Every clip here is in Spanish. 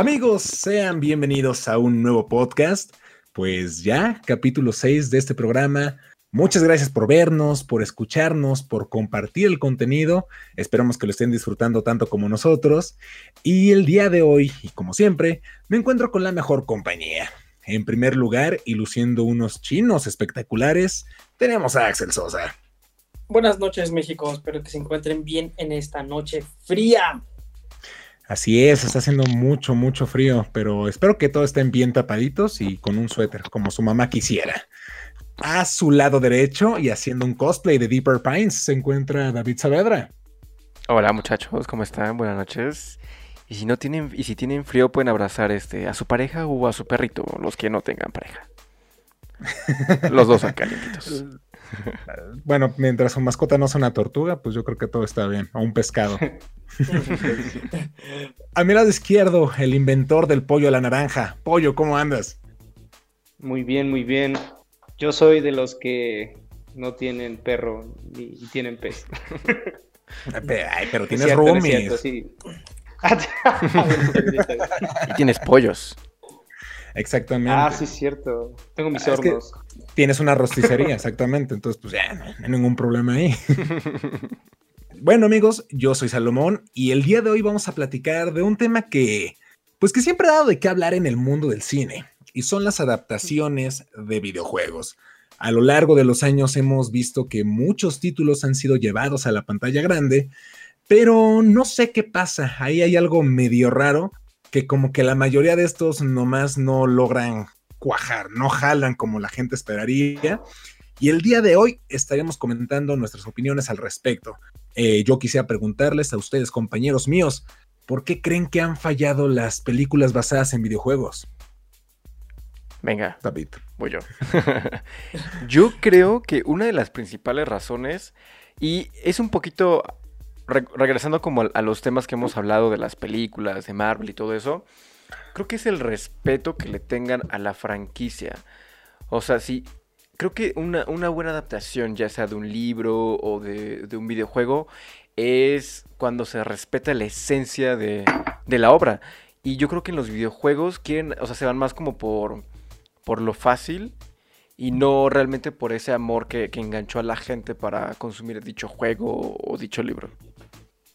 Amigos, sean bienvenidos a un nuevo podcast. Pues ya, capítulo 6 de este programa. Muchas gracias por vernos, por escucharnos, por compartir el contenido. Esperamos que lo estén disfrutando tanto como nosotros. Y el día de hoy, y como siempre, me encuentro con la mejor compañía. En primer lugar, y luciendo unos chinos espectaculares, tenemos a Axel Sosa. Buenas noches, México. Espero que se encuentren bien en esta noche fría. Así es, está haciendo mucho, mucho frío, pero espero que todos estén bien tapaditos y con un suéter, como su mamá quisiera. A su lado derecho y haciendo un cosplay de Deeper Pines se encuentra David Saavedra. Hola muchachos, ¿cómo están? Buenas noches. Y si no tienen, y si tienen frío, pueden abrazar este a su pareja o a su perrito, los que no tengan pareja. los dos son calientitos. bueno, mientras su mascota no sea una tortuga, pues yo creo que todo está bien. O un pescado. a mi lado izquierdo, el inventor del pollo a la naranja. Pollo, ¿cómo andas? Muy bien, muy bien. Yo soy de los que no tienen perro y, tienen pez. Ay, pero tienes roomies. y tienes pollos. Exactamente. Ah, sí, cierto. Tengo mis hornos. Tienes una rosticería, exactamente. Entonces, pues ya, no hay ningún problema ahí. bueno, amigos, yo soy Salomón y el día de hoy vamos a platicar de un tema que, pues que siempre ha dado de qué hablar en el mundo del cine y son las adaptaciones de videojuegos. A lo largo de los años hemos visto que muchos títulos han sido llevados a la pantalla grande, pero no sé qué pasa, ahí hay algo medio raro que como que la mayoría de estos nomás no logran cuajar, no jalan como la gente esperaría. Y el día de hoy estaremos comentando nuestras opiniones al respecto. Eh, yo quisiera preguntarles a ustedes, compañeros míos, ¿por qué creen que han fallado las películas basadas en videojuegos? Venga, David, voy yo. yo creo que una de las principales razones, y es un poquito regresando como a, los temas que hemos hablado de las películas, de Marvel y todo eso, creo que es el respeto que le tengan a la franquicia. O sea, sí, creo que una, buena adaptación, ya sea de un libro o de, un videojuego, es cuando se respeta la esencia de, la obra. Y yo creo que en los videojuegos quieren, o sea, se van más como por, por lo fácil y no realmente por ese amor que, que enganchó a la gente para consumir dicho juego o dicho libro.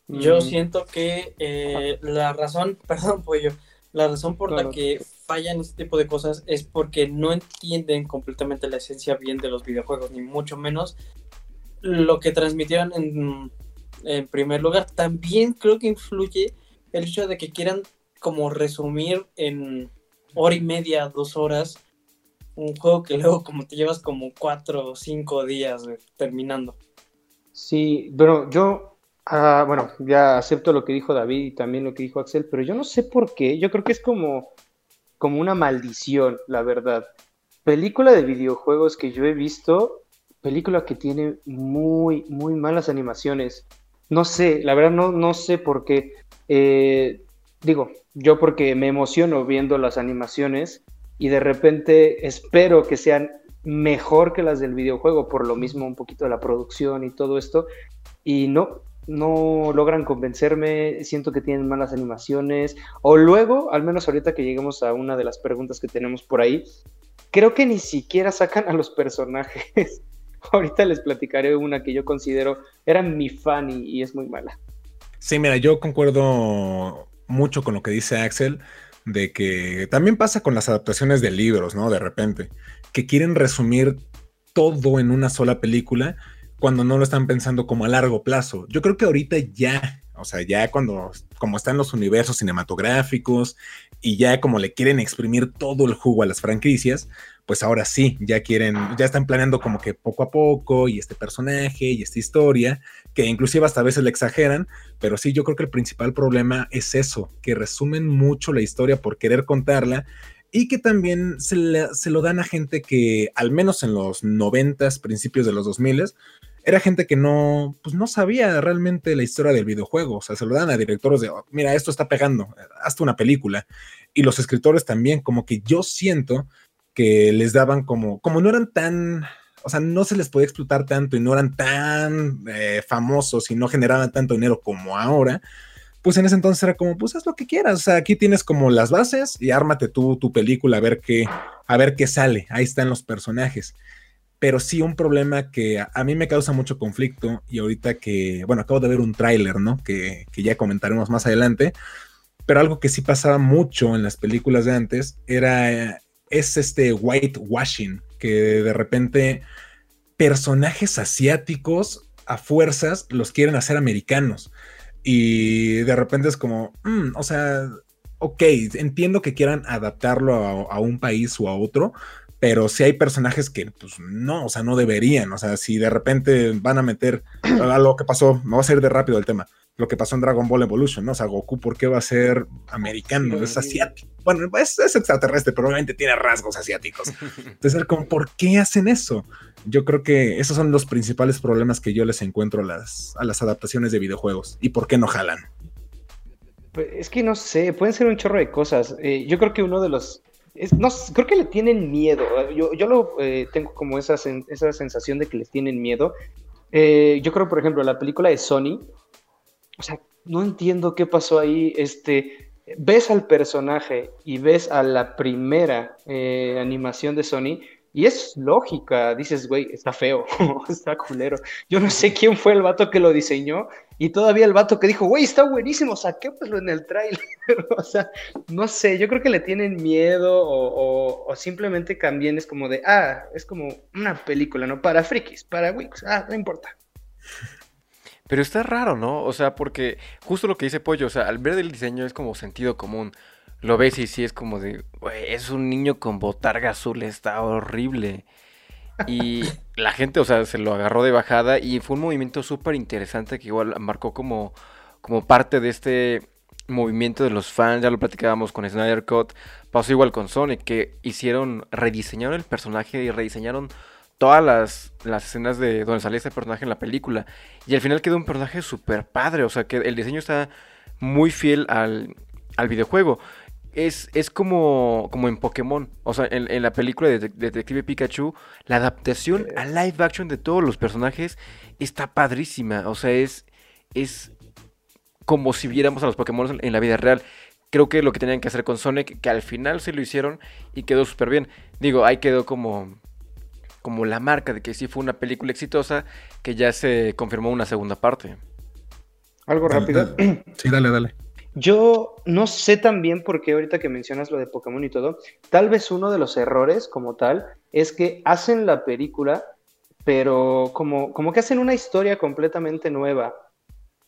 Yo mm. siento que eh, la razón, perdón, pollo, la razón por la que fallan este tipo de cosas es porque no entienden completamente la esencia bien de los videojuegos, ni mucho menos lo que transmitieron en, en primer lugar. También creo que influye el hecho de que quieran como resumir en hora y media, dos horas, un juego que luego como te llevas como cuatro o cinco días terminando. Sí, pero yo Ah, bueno, ya acepto lo que dijo David y también lo que dijo Axel, pero yo no sé por qué. Yo creo que es como, como una maldición, la verdad. Película de videojuegos que yo he visto, película que tiene muy, muy malas animaciones. No sé, la verdad no, no sé por qué. Eh, digo, yo porque me emociono viendo las animaciones y de repente espero que sean mejor que las del videojuego, por lo mismo un poquito de la producción y todo esto. Y no, no logran convencerme, siento que tienen malas animaciones, o luego, al menos ahorita que lleguemos a una de las preguntas que tenemos por ahí, creo que ni siquiera sacan a los personajes. ahorita les platicaré una que yo considero era mi fan y, es muy mala. Sí, mira, yo concuerdo mucho con lo que dice Axel, de que también pasa con las adaptaciones de libros, ¿no? De repente, que quieren resumir todo en una sola película cuando no lo están pensando como a largo plazo. Yo creo que ahorita ya, o sea, ya cuando, como están los universos cinematográficos y ya como le quieren exprimir todo el jugo a las franquicias, pues ahora sí, ya quieren, ya están planeando como que poco a poco y este personaje y esta historia, que inclusive hasta a veces le exageran, pero sí, yo creo que el principal problema es eso, que resumen mucho la historia por querer contarla y que también se, se, lo dan a gente que, al menos en los noventas, principios de los 2000, era gente que no, pues no sabía realmente la historia del videojuego. O sea, se lo dan a directores de, oh, mira, esto está pegando, hasta una película. Y los escritores también, como que yo siento que les daban como, como no eran tan, o sea, no se les podía explotar tanto y no eran tan eh, famosos y no generaban tanto dinero como ahora, pues en ese entonces era como, pues haz lo que quieras, o sea, aquí tienes como las bases y ármate tú tu película a ver qué, a ver qué sale, ahí están los personajes. Pero sí un problema que a, mí me causa mucho conflicto y ahorita que, bueno, acabo de ver un tráiler, ¿no? Que, que ya comentaremos más adelante, pero algo que sí pasaba mucho en las películas de antes era, es este whitewashing, que de repente personajes asiáticos a fuerzas los quieren hacer americanos. Y de repente es como, mm, o sea, ok, entiendo que quieran adaptarlo a, un país o a otro, pero si hay personajes que, pues no, o sea, no deberían. O sea, si de repente van a meter a lo que pasó, me va a salir de rápido el tema lo que pasó en Dragon Ball Evolution, ¿no? O sea, Goku, ¿por qué va a ser americano? Es asiático. Bueno, es, extraterrestre, pero obviamente tiene rasgos asiáticos. Entonces, como, ¿por qué hacen eso? Yo creo que esos son los principales problemas que yo les encuentro a las, a las adaptaciones de videojuegos. ¿Y por qué no jalan? Pues es que no sé, pueden ser un chorro de cosas. Eh, yo creo que uno de los no, creo que le tienen miedo. Yo, yo lo eh, tengo como esa, esa sensación de que les tienen miedo. Eh, yo creo, por ejemplo, la película de Sony, o sea, no entiendo qué pasó ahí. Este, ves al personaje y ves a la primera eh, animación de Sony y es lógica. Dices, güey, está feo, está culero. Yo no sé quién fue el vato que lo diseñó y todavía el vato que dijo, güey, está buenísimo, saquémoslo en el trailer. o sea, no sé, yo creo que le tienen miedo o, o, simplemente también es como de, ah, es como una película, ¿no? Para frikis, para wicks, ah, no importa. Pero está raro, ¿no? O sea, porque justo lo que dice Pollo, o sea, al ver el diseño es como sentido común. Lo ves y sí es como de, güey, es un niño con botarga azul, está horrible. Y la gente, o sea, se lo agarró de bajada y fue un movimiento súper interesante que igual marcó como, como parte de este movimiento de los fans, ya lo platicábamos con Snyder Cut, pasó igual con Sonic, que hicieron, rediseñaron el personaje y rediseñaron todas las, las escenas de donde salía este personaje en la película. Y al final quedó un personaje súper padre. O sea, que el diseño está muy fiel al, al videojuego. Es, es como, como en Pokémon. O sea, en, la película de, Detective Pikachu, la adaptación a live action de todos los personajes está padrísima. O sea, es, es como si viéramos a los Pokémon en la vida real. Creo que lo que tenían que hacer con Sonic, que al final se lo hicieron y quedó súper bien. Digo, ahí quedó como como la marca de que sí fue una película exitosa, que ya se confirmó una segunda parte. Algo rápido. Sí, dale, dale. Yo no sé también porque ahorita que mencionas lo de Pokémon y todo, tal vez uno de los errores como tal es que hacen la película, pero como, como que hacen una historia completamente nueva.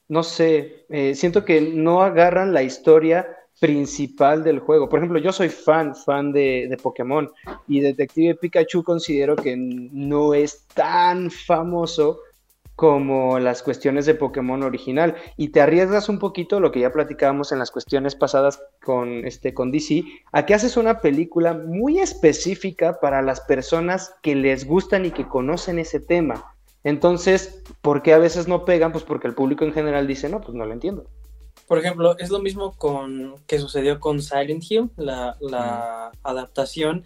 No sé, eh, siento que no agarran la historia principal del juego. Por ejemplo, yo soy fan, fan de, Pokémon y Detective Pikachu considero que no es tan famoso como las cuestiones de Pokémon original y te arriesgas un poquito lo que ya platicábamos en las cuestiones pasadas con este con DC a que haces una película muy específica para las personas que les gustan y que conocen ese tema. Entonces, ¿por qué a veces no pegan? Pues porque el público en general dice, "No, pues no lo entiendo." Por ejemplo, es lo mismo con que sucedió con Silent Hill, la, adaptación.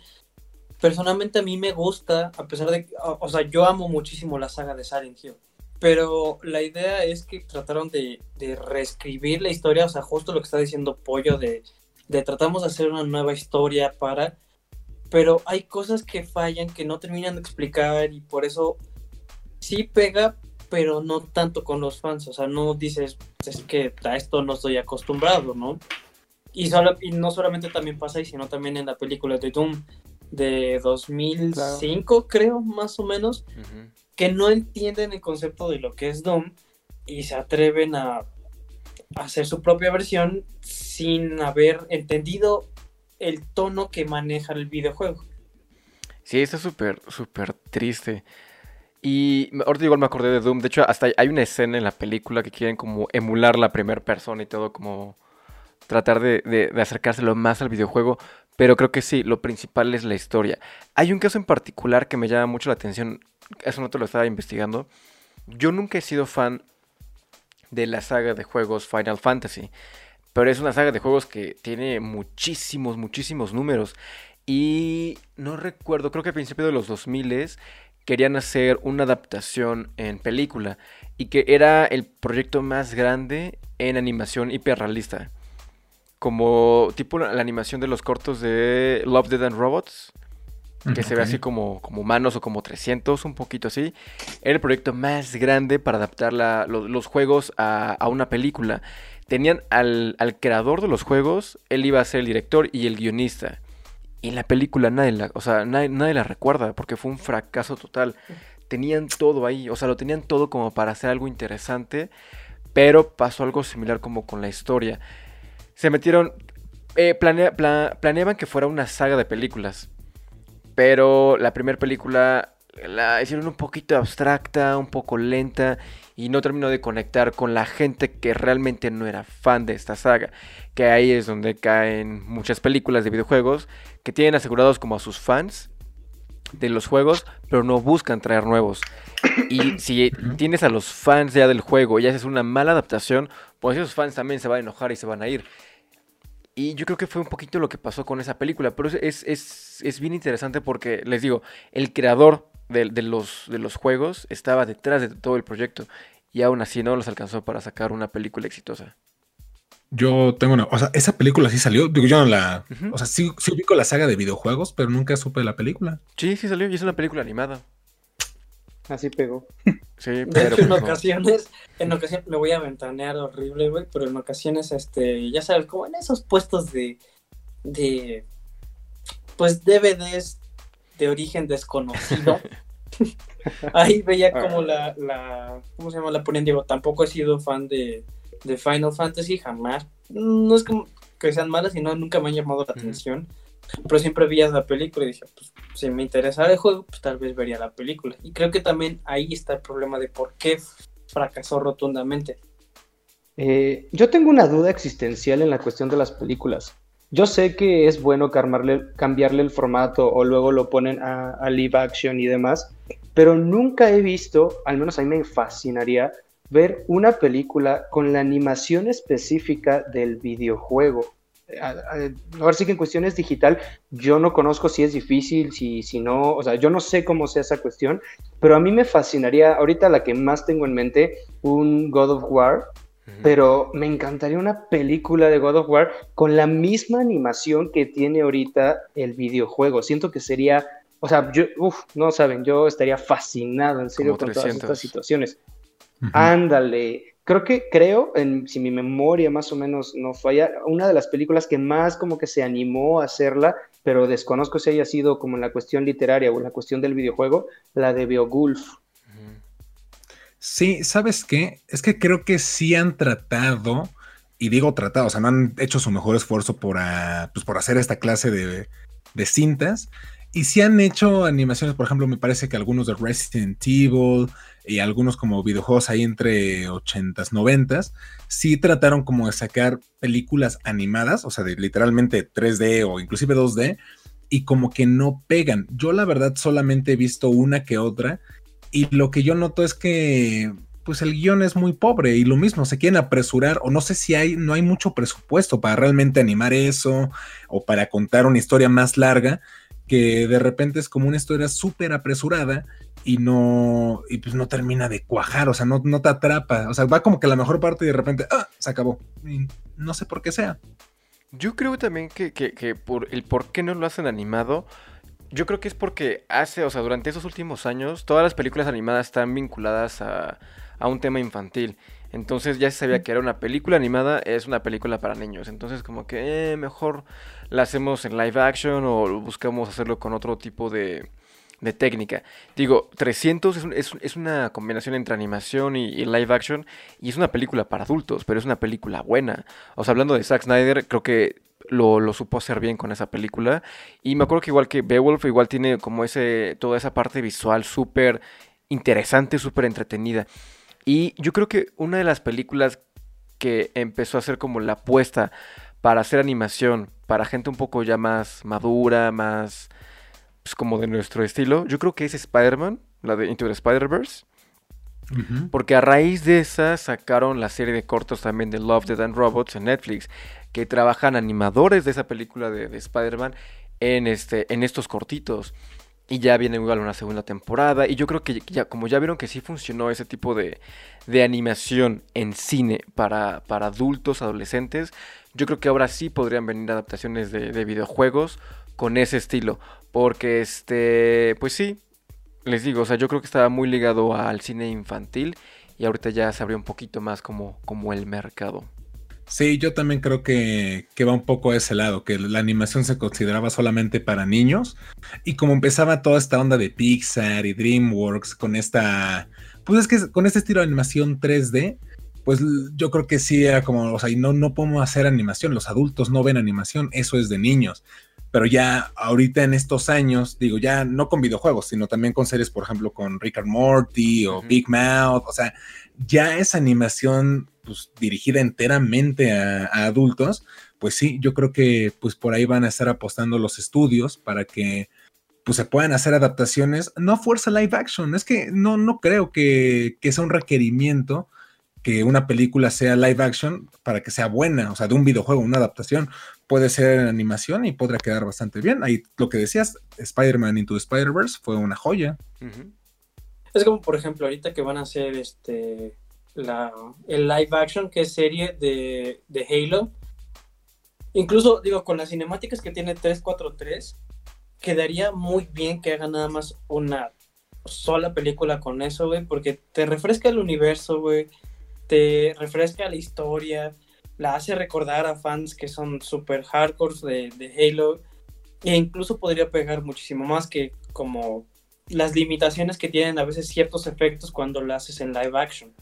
Personalmente a mí me gusta, a pesar de, o, sea, yo amo muchísimo la saga de Silent Hill, pero la idea es que trataron de, reescribir la historia, o sea, justo lo que está diciendo Pollo, de, de tratamos de hacer una nueva historia para, pero hay cosas que fallan, que no terminan de explicar y por eso sí pega, pero no tanto con los fans, o sea, no dices, es que a esto no estoy acostumbrado, ¿no? Y, solo, y no solamente también pasa ahí, sino también en la película de Doom de 2005, creo, más o menos, que no entienden el concepto de lo que es Doom y se atreven a hacer su propia versión sin haber entendido el tono que maneja el videojuego. Sí, está súper, súper triste. Y ahorita igual me acordé de Doom. De hecho, hasta hay una escena en la película que quieren como emular la primera persona y todo, como tratar de, de, acercárselo más al videojuego. Pero creo que sí, lo principal es la historia. Hay un caso en particular que me llama mucho la atención. Eso no te lo estaba investigando. Yo nunca he sido fan de la saga de juegos Final Fantasy. Pero es una saga de juegos que tiene muchísimos, muchísimos números. Y no recuerdo, creo que a principios de los 2000 querían hacer una adaptación en película y que era el proyecto más grande en animación hiperrealista. Como tipo la, animación de los cortos de Love, Dead and Robots, que se ve así como, como humanos o como 300, un poquito así. Era el proyecto más grande para adaptar los, juegos a, una película. Tenían al, creador de los juegos, él iba a ser el director y el guionista. Y en la película nadie la, o sea, nadie, nadie la recuerda porque fue un fracaso total. Tenían todo ahí, o sea, lo tenían todo como para hacer algo interesante, pero pasó algo similar como con la historia. Se metieron, eh, planeaban que fuera una saga de películas, pero la primera película la hicieron un poquito abstracta, un poco lenta y no terminó de conectar con la gente que realmente no era fan de esta saga. Que ahí es donde caen muchas películas de videojuegos que tienen asegurados como a sus fans de los juegos, pero no buscan traer nuevos. Y si tienes a los fans ya del juego y haces una mala adaptación, pues esos fans también se van a enojar y se van a ir. Y yo creo que fue un poquito lo que pasó con esa película. Pero es, es, bien interesante porque, les digo, el creador de, los, de los juegos estaba detrás de todo el proyecto. Y aún así no los alcanzó para sacar una película exitosa. Yo tengo una. O sea, esa película sí salió. Digo, yo no la. O sea, sí, sí ubico la saga de videojuegos, pero nunca supe de la película. Sí, sí salió y es una película animada. Así pegó. Sí, pero. en ocasiones, en ocasiones, me voy a ventanear horrible, güey, pero en ocasiones, este, ya sabes, como en esos puestos de. de. Pues DVDs de origen desconocido. Ahí veía como ah. la, la. ¿Cómo se llama? La ponían, digo, tampoco he sido fan de de Final Fantasy jamás. No es como que sean malas, sino nunca me han llamado la atención. Pero siempre veía la película y dije, pues si me interesaba el juego, pues tal vez vería la película. Y creo que también ahí está el problema de por qué fracasó rotundamente. Eh, yo tengo una duda existencial en la cuestión de las películas. Yo sé que es bueno cambiarle, el formato o luego lo ponen a, a live action y demás, pero nunca he visto, al menos a mí me fascinaría, ver una película con la animación específica del videojuego. Ahora sí que en cuestiones digital, yo no conozco si es difícil, si, si no, o sea, yo no sé cómo sea esa cuestión, pero a mí me fascinaría, ahorita la que más tengo en mente, un God of War, pero me encantaría una película de God of War con la misma animación que tiene ahorita el videojuego. Siento que sería, o sea, yo, uff, no saben, yo estaría fascinado en serio con todas estas situaciones. Ándale. Creo que, creo, en, si mi memoria más o menos no falla, una de las películas que más como que se animó a hacerla, pero desconozco si haya sido como en la cuestión literaria o en la cuestión del videojuego, la de Beowulf. Sí, ¿sabes qué? Es que creo que sí han tratado, y digo tratado, o sea, no han hecho su mejor esfuerzo por, ah, pues, por hacer esta clase de, de cintas. Y sí han hecho animaciones, por ejemplo, me parece que algunos de Resident Evil, y algunos como videojuegos ahí entre 80s, 90s, sí trataron como de sacar películas animadas, o sea, literalmente 3D o inclusive 2D, y como que no pegan. Yo la verdad solamente he visto una que otra, y lo que yo noto es que pues el guion es muy pobre y lo mismo, se quieren apresurar o no sé si hay, no hay mucho presupuesto para realmente animar eso o para contar una historia más larga que de repente es como una historia súper apresurada y no, y pues no termina de cuajar, o sea, no, no te atrapa, o sea, va como que la mejor parte y de repente, ah, se acabó. no sé por qué sea. Yo creo también que, por el por qué no lo hacen animado, yo creo que es porque hace, o sea, durante esos últimos años, todas las películas animadas están vinculadas a, a un tema infantil. Entonces ya se sabía que era una película animada, es una película para niños. Entonces como que eh, mejor la hacemos en live action o buscamos hacerlo con otro tipo de, de técnica. Digo, 300 es, es, una combinación entre animación y, live action y es una película para adultos, pero es una película buena. O sea, hablando de Zack Snyder, creo que lo, lo, supo hacer bien con esa película. Y me acuerdo que igual que Beowulf, igual tiene como ese, toda esa parte visual súper interesante, súper entretenida. Y yo creo que una de las películas que empezó a hacer como la apuesta para hacer animación para gente un poco ya más madura, más pues, como de nuestro estilo, yo creo que es Spider-Man, la de Into the Spider-Verse. Porque a raíz de esa sacaron la serie de cortos también de Love, Dead and Robots en Netflix, que trabajan animadores de esa película de, Spider-Man en, este, en estos cortitos. Y ya viene igual una segunda temporada. Y yo creo que ya, como ya vieron que sí funcionó ese tipo de, de animación en cine para, para, adultos, adolescentes, yo creo que ahora sí podrían venir adaptaciones de, de, videojuegos con ese estilo. Porque este, pues sí, les digo, o sea, yo creo que estaba muy ligado al cine infantil. Y ahorita ya se abrió un poquito más como, como el mercado. Sí, yo también creo que, va un poco a ese lado, que la animación se consideraba solamente para niños y como empezaba toda esta onda de Pixar y DreamWorks con esta, pues es que con este estilo de animación 3D, pues yo creo que sí era como, o sea, y no, no podemos hacer animación, los adultos no ven animación, eso es de niños. Pero ya ahorita en estos años, digo, ya no con videojuegos, sino también con series, por ejemplo, con Rick and Morty o Big Mouth, o sea, ya esa animación pues, dirigida enteramente a, adultos, pues sí, yo creo que pues por ahí van a estar apostando los estudios para que pues se puedan hacer adaptaciones, no fuerza live action, es que no, no creo que, que sea un requerimiento que una película sea live action para que sea buena, o sea, de un videojuego, una adaptación, puede ser en animación y podrá quedar bastante bien. Ahí lo que decías, Spider-Man Into Spider-Verse fue una joya. Es como, por ejemplo, ahorita que van a hacer este la, el live action, que es serie de, de Halo. Incluso, digo, con las cinemáticas que tiene 343, quedaría muy bien que hagan nada más una sola película con eso, güey, porque te refresca el universo, güey, te refresca la historia, la hace recordar a fans que son super hardcore de, de Halo, e incluso podría pegar muchísimo más que como las limitaciones que tienen a veces ciertos efectos cuando lo haces en live action.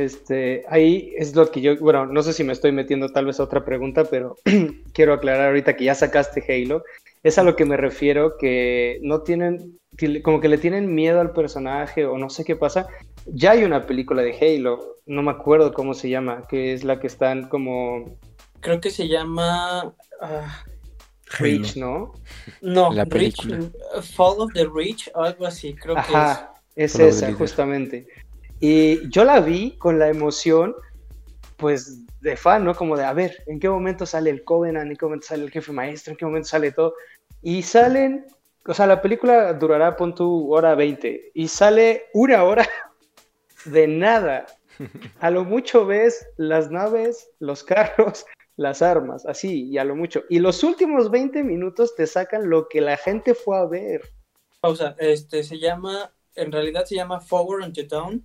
Este, ahí es lo que yo, bueno, no sé si me estoy metiendo tal vez a otra pregunta, pero quiero aclarar ahorita que ya sacaste Halo. Es a lo que me refiero, que no tienen, como que le tienen miedo al personaje o no sé qué pasa. Ya hay una película de Halo, no me acuerdo cómo se llama, que es la que están como... Creo que se llama... Ah, Reach, ¿no? No, la película. Fall of the Reach, algo así, creo que es. Es esa, justamente. Y yo la vi con la emoción, pues, de fan, ¿no? Como de, a ver, ¿en qué momento sale el Covenant? ¿En qué momento sale el jefe maestro? ¿En qué momento sale todo? Y salen, o sea, la película durará, pon tu hora 20, y sale una hora de nada. A lo mucho ves las naves, los carros, las armas, así, y a lo mucho. Y los últimos 20 minutos te sacan lo que la gente fue a ver. Pausa, este se llama, en realidad se llama Forward Unto Dawn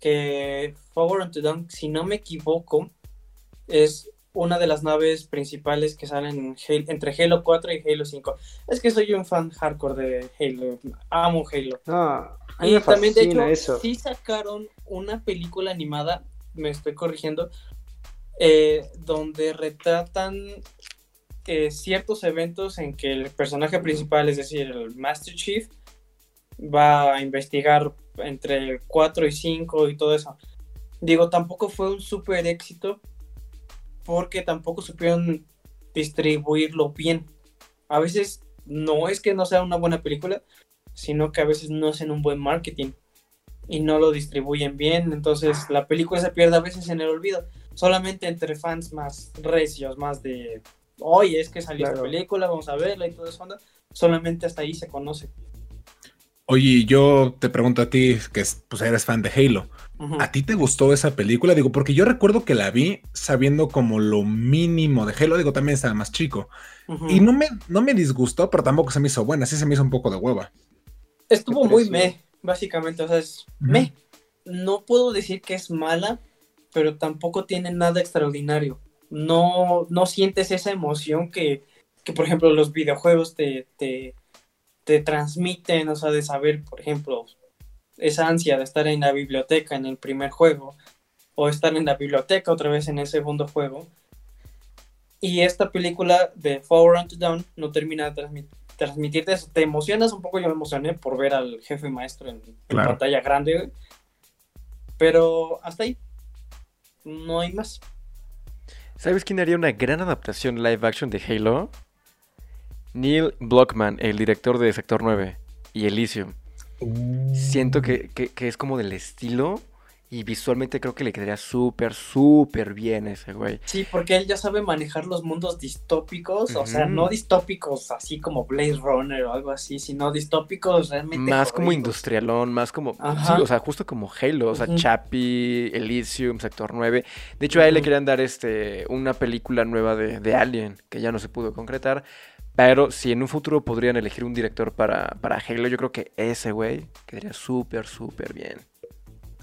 que Forward Unto Dawn, si no me equivoco, es una de las naves principales que salen entre Halo 4 y Halo 5. Es que soy un fan hardcore de Halo, amo Halo. Ah, y también de hecho eso. sí sacaron una película animada, me estoy corrigiendo, eh, donde retratan eh, ciertos eventos en que el personaje principal, es decir, el Master Chief, va a investigar entre 4 y 5 y todo eso. Digo, tampoco fue un súper éxito porque tampoco supieron distribuirlo bien. A veces no es que no sea una buena película, sino que a veces no hacen un buen marketing y no lo distribuyen bien. Entonces la película se pierde a veces en el olvido. Solamente entre fans más recios, más de, oye, es que salió esta película, vamos a verla y todo eso. Solamente hasta ahí se conoce. Oye, yo te pregunto a ti, que pues eres fan de Halo. ¿A ti te gustó esa película? Digo, porque yo recuerdo que la vi sabiendo como lo mínimo de Halo, digo, también estaba más chico. Y no me, no me disgustó, pero tampoco se me hizo buena, sí se me hizo un poco de hueva. Estuvo muy me, básicamente, o sea, es me. No puedo decir que es mala, pero tampoco tiene nada extraordinario. No, no sientes esa emoción que, que por ejemplo, los videojuegos te, te te transmiten, o sea, de saber, por ejemplo, esa ansia de estar en la biblioteca en el primer juego, o estar en la biblioteca otra vez en el segundo juego. Y esta película de Forward to Down no termina de transmitirte eso. Te emocionas un poco, yo me emocioné por ver al jefe maestro en, pantalla grande, pero hasta ahí. No hay más. ¿Sabes quién haría una gran adaptación live action de Halo? Neil Blockman, el director de Sector 9 y Elysium. Siento que, es como del estilo Y visualmente creo que le quedaría súper, súper bien ese güey. Sí, porque él ya sabe manejar los mundos distópicos, o sea, no distópicos así como Blade Runner o algo así, sino distópicos realmente. Más como industrialón, más como. Sí, o sea, justo como Halo, o sea, Chappie, Elysium, Sector 9. De hecho, a él le querían dar este una película nueva de, de Alien, que ya no se pudo concretar. Pero si en un futuro podrían elegir un director para, para Halo, yo creo que ese güey quedaría súper, súper bien.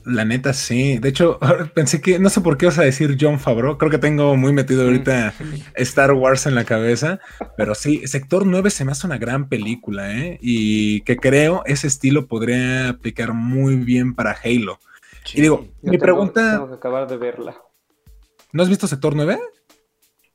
La neta, sí. De hecho, pensé que, no sé por qué vas a decir John Favreau. Creo que tengo muy metido mm. ahorita Star Wars en la cabeza. Pero sí, Sector 9 se me hace una gran película, ¿eh? Y que creo ese estilo podría aplicar muy bien para Halo. y digo, mi pregunta. Tengo que acabar de verla. ¿No has visto Sector 9?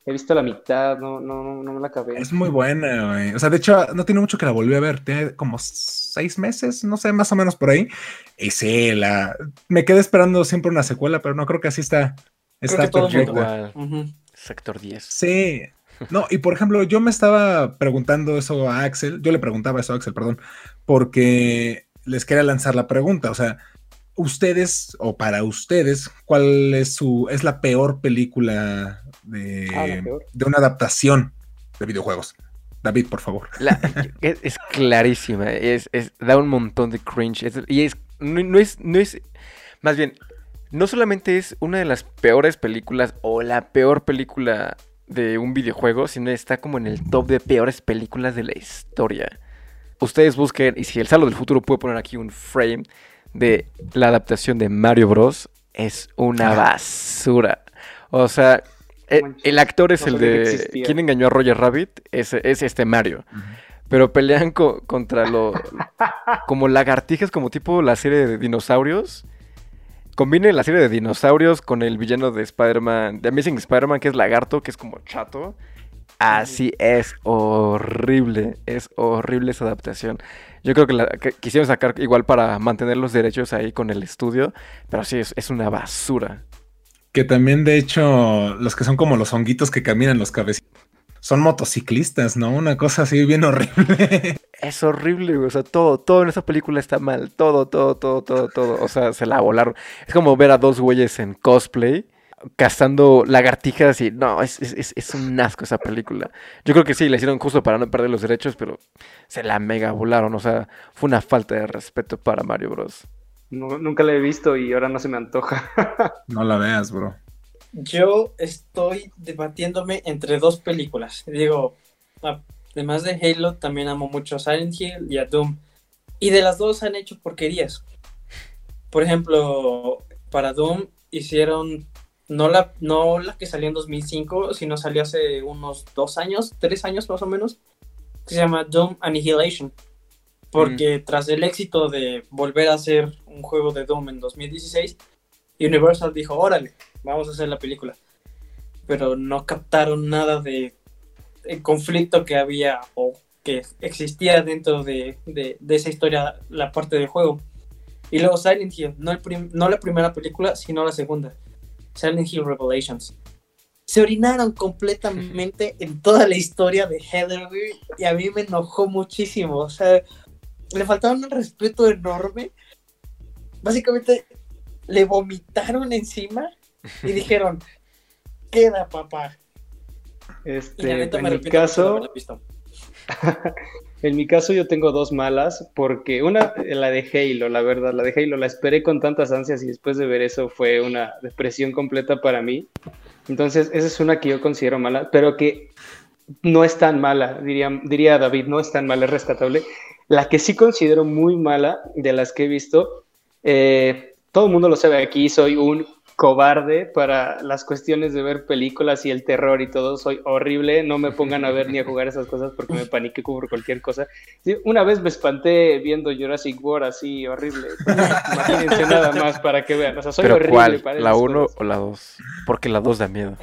He visto la mitad, no, no, no me la acabé. Es muy buena, güey. O sea, de hecho, no tiene mucho que la volví a ver. Tiene como seis meses, no sé, más o menos por ahí. Y sí, la... me quedé esperando siempre una secuela, pero no creo que así está. Está perfecta. Sector 10. Sí. No, y por ejemplo, yo me estaba preguntando eso a Axel. Yo le preguntaba eso a Axel, perdón, porque les quería lanzar la pregunta. O sea, ustedes o para ustedes, ¿cuál es su es la peor película de, ah, de una adaptación de videojuegos? David, por favor. es, clarísima, es, da un montón de cringe y es no, es no es más bien no solamente es una de las peores películas o la peor película de un videojuego, sino está como en el top de peores películas de la historia. Ustedes busquen, y si el Salvo del Futuro puede poner aquí un frame de la adaptación de Mario Bros. es una basura. O sea, e, el, actor es el de. ¿Quién engañó a Roger Rabbit? Es, es este Mario. Pero pelean contra los. como lagartijas, como tipo la serie de dinosaurios. Combinen la serie de dinosaurios con el villano de Spider-Man, de Amazing Spider-Man, que es lagarto, que es como chato. Así es horrible, es horrible esa adaptación. Yo creo que, la, quisieron sacar igual para mantener los derechos ahí con el estudio, pero sí, es, una basura. Que también, de hecho, los que son como los honguitos que caminan los cabecitos, son motociclistas, ¿no? Una cosa así bien horrible. Es horrible, o sea, todo, todo en esa película está mal, todo, todo, todo, todo, todo, o sea, se la volaron. Es como ver a dos güeyes en cosplay cazando lagartijas y no, es, es, un asco esa película. Yo creo que sí, la hicieron justo para no perder los derechos, pero se la mega volaron, o sea, fue una falta de respeto para Mario Bros. nunca la he visto y ahora no se me antoja. no la veas, bro. Yo estoy debatiéndome entre dos películas. Digo, además de Halo, también amo mucho a Silent Hill y a Doom. Y de las dos han hecho porquerías. Por ejemplo, para Doom hicieron no la, no la que salió en 2005, sino salió hace unos dos años, tres años más o menos, que se llama Doom Annihilation. Porque mm. tras el éxito de volver a hacer un juego de Doom en 2016, Universal dijo, órale, vamos a hacer la película. Pero no captaron nada de el conflicto que había o que existía dentro de, esa historia, la parte del juego. Y luego Silent Hill, no, no la primera película, sino la segunda Silent Hill Revelations. Se orinaron completamente en toda la historia de Heather y a mí me enojó muchísimo. O sea, le faltaba un respeto enorme. Básicamente le vomitaron encima y dijeron, queda papá. Este, en mi caso, En mi caso yo tengo dos malas, porque una, la de Halo, la verdad, la de Halo la esperé con tantas ansias y después de ver eso fue una depresión completa para mí. Entonces, esa es una que yo considero mala, pero que no es tan mala, diría, diría David, no es tan mala, es rescatable. La que sí considero muy mala de las que he visto, eh, todo el mundo lo sabe aquí, soy un cobarde para las cuestiones de ver películas y el terror y todo. Soy horrible, no me pongan a ver ni a jugar esas cosas porque me panique por cualquier cosa. una vez me espanté viendo Jurassic World así, horrible. Imagínense nada más para que vean. O sea, soy ¿Pero horrible cuál? Para ¿La 1 o la 2? Porque la 2 da miedo.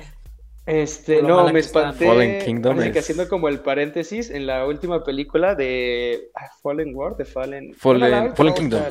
Este, no, me espanté. Fallen Kingdom es... que haciendo como el paréntesis en la última película de ah, Fallen World, de Fallen. Fallen, Fallen Kingdom.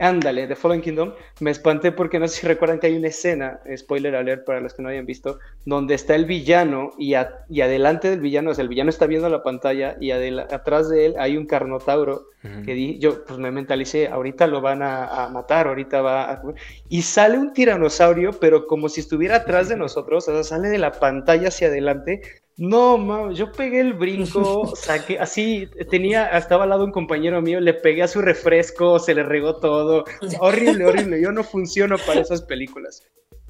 Ándale, The Fallen Kingdom. Me espanté porque no sé si recuerdan que hay una escena, spoiler alert para los que no hayan visto, donde está el villano y, y adelante del villano, o sea, el villano está viendo la pantalla y atrás de él hay un carnotauro que yo pues me mentalicé, ahorita lo van a, matar, ahorita va a... Y sale un tiranosaurio, pero como si estuviera atrás de nosotros, o sea, sale de la pantalla hacia adelante no, mami, yo pegué el brinco, saqué, así, tenía, estaba al lado un compañero mío, le pegué a su refresco, se le regó todo. Horrible, horrible. Yo no funciono para esas películas.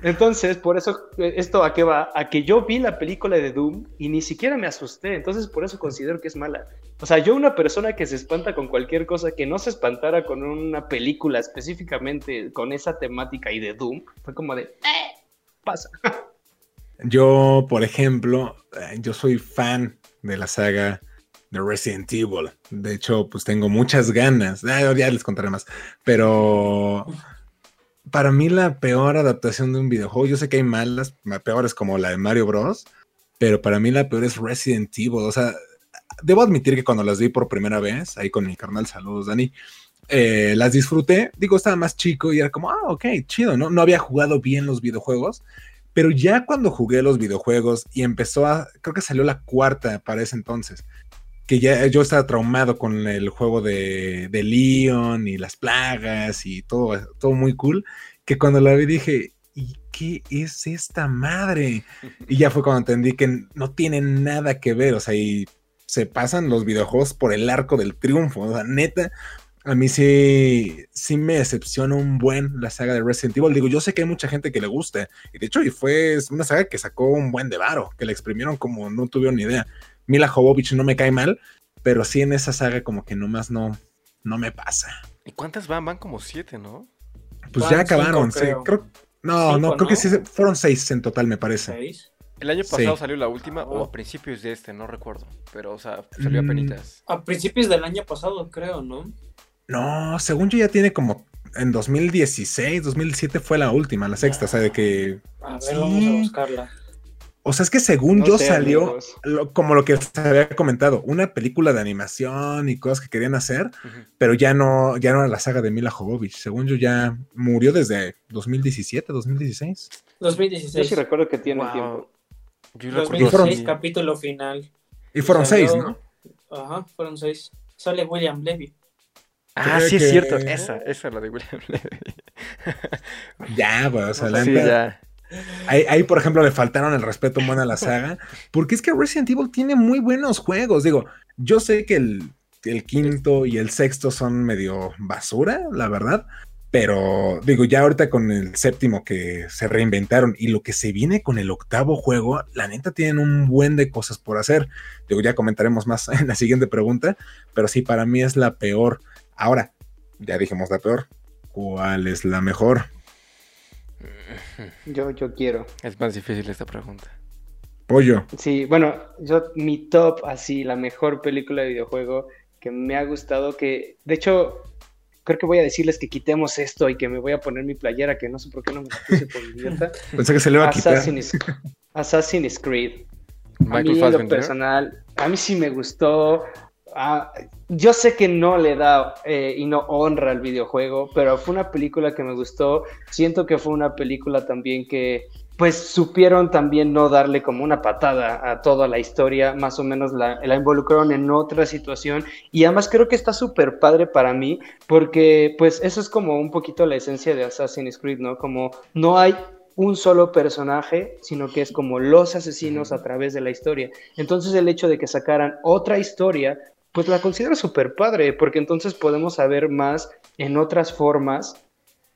Entonces, por eso, esto a qué va, a que yo vi la película de Doom y ni siquiera me asusté, entonces por eso considero que es mala. O sea, yo una persona que se espanta con cualquier cosa, que no se espantara con una película específicamente con esa temática y de Doom, fue como de, eh, pasa. Yo, por ejemplo, eh, yo soy fan de la saga de Resident Evil. De hecho, pues tengo muchas ganas. Ah, ya les contaré más. Pero para mí la peor adaptación de un videojuego, yo sé que hay malas, peores como la de Mario Bros. Pero para mí la peor es Resident Evil. O sea, debo admitir que cuando las vi por primera vez, ahí con mi carnal, saludos Dani, eh, las disfruté. Digo, estaba más chico y era como, ah, ok, chido, ¿no? No había jugado bien los videojuegos. Pero ya cuando jugué los videojuegos y empezó a, creo que salió la cuarta para ese entonces, que ya yo estaba traumado con el juego de, de Leon y las plagas y todo, todo muy cool, que cuando la vi dije, ¿y qué es esta madre? Y ya fue cuando entendí que no tiene nada que ver, o sea, y se pasan los videojuegos por el arco del triunfo, o sea, neta, a mí sí, sí me decepciona un buen la saga de Resident Evil. Digo, yo sé que hay mucha gente que le gusta. Y de hecho, y fue una saga que sacó un buen de varo, que la exprimieron como no tuvieron ni idea. Mila Jovovich no me cae mal, pero sí en esa saga como que nomás no, no me pasa. ¿Y cuántas van? Van como siete, ¿no? Pues ya acabaron, sí. no, no, creo que sí, fueron seis en total, me parece. ¿Seis? El año pasado salió la última, o a principios de este, no recuerdo. Pero, o sea, salió a mm. penitas. A principios del año pasado, creo, ¿no? No, según yo ya tiene como en 2016, 2017 fue la última, la sexta, o sea, de que... A ver, vamos a buscarla. O sea, es que según yo salió, como lo que se había comentado, una película de animación y cosas que querían hacer, pero ya no, ya no era la saga de Mila Jovovich. Según yo ya murió desde 2017, 2016. 2016. Yo sí recuerdo que tiene tiempo. Yo 2016, capítulo final. Y fueron seis, ¿no? Ajá, fueron seis. Sale William Levy. Ah, sí, es cierto. Esa, esa es la de William ya, pues, o sea, la sí, ya. Ahí, por ejemplo, le faltaron el respeto bueno a la saga, porque es que Resident Evil tiene muy buenos juegos. Digo, yo sé que el, el quinto y el sexto son medio basura, la verdad, pero digo, ya ahorita con el séptimo que se reinventaron y lo que se viene con el octavo juego, la neta tienen un buen de cosas por hacer. Digo, ya comentaremos más en la siguiente pregunta, pero sí, para mí es la peor Ahora, ya dijimos la peor. ¿Cuál es la mejor? Yo, yo quiero. Es más difícil esta pregunta. Pollo. Sí, bueno, yo mi top, así, la mejor película de videojuego que me ha gustado, que de hecho creo que voy a decirles que quitemos esto y que me voy a poner mi playera, que no sé por qué no me la puse por idiota. Pensé que se le iba a Assassin's, Assassin's Creed. a mí, lo personal, a mí sí me gustó. Ah, yo sé que no le da eh, y no honra al videojuego, pero fue una película que me gustó. Siento que fue una película también que, pues, supieron también no darle como una patada a toda la historia, más o menos la, la involucraron en otra situación. Y además creo que está súper padre para mí, porque, pues, eso es como un poquito la esencia de Assassin's Creed, ¿no? Como no hay un solo personaje, sino que es como los asesinos a través de la historia. Entonces el hecho de que sacaran otra historia pues la considero súper padre, porque entonces podemos saber más en otras formas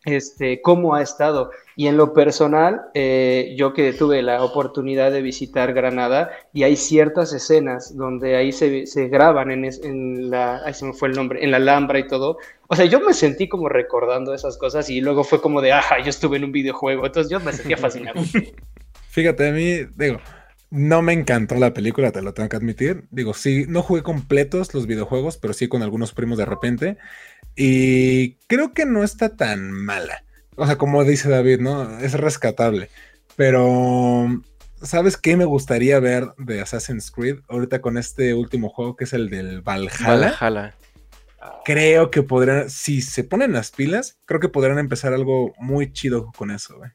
este, cómo ha estado. Y en lo personal, eh, yo que tuve la oportunidad de visitar Granada, y hay ciertas escenas donde ahí se, se graban en, en, la, ahí se me fue el nombre, en la Alhambra y todo. O sea, yo me sentí como recordando esas cosas y luego fue como de, ajá, yo estuve en un videojuego, entonces yo me sentía fascinado. Fíjate, a mí, digo, no me encantó la película, te lo tengo que admitir. Digo, sí, no jugué completos los videojuegos, pero sí con algunos primos de repente. Y creo que no está tan mala. O sea, como dice David, ¿no? Es rescatable. Pero, ¿sabes qué me gustaría ver de Assassin's Creed ahorita con este último juego que es el del Valhalla? Valhalla. creo que podrán, si se ponen las pilas, creo que podrán empezar algo muy chido con eso, güey.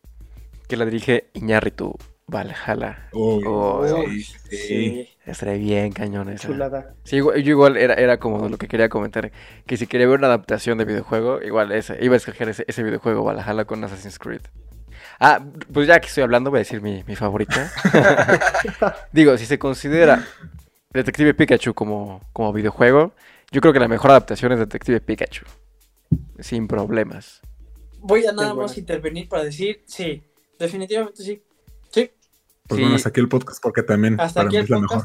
Que la dirige Iñárritu Valhalla. Oh, sí, sí. Estaría bien cañón esa. Chulada. Sí, yo igual era, era como lo que quería comentar. Que si quería ver una adaptación de videojuego, igual ese, iba a escoger ese, ese videojuego Valhalla con Assassin's Creed. Ah, pues ya que estoy hablando, voy a decir mi, mi favorita. Digo, si se considera Detective Pikachu como, como videojuego, yo creo que la mejor adaptación es Detective Pikachu. Sin problemas. Voy a nada más intervenir para decir, sí, definitivamente sí. Sí. Pues bueno, hasta aquí el podcast porque también hasta para mí es la mejor.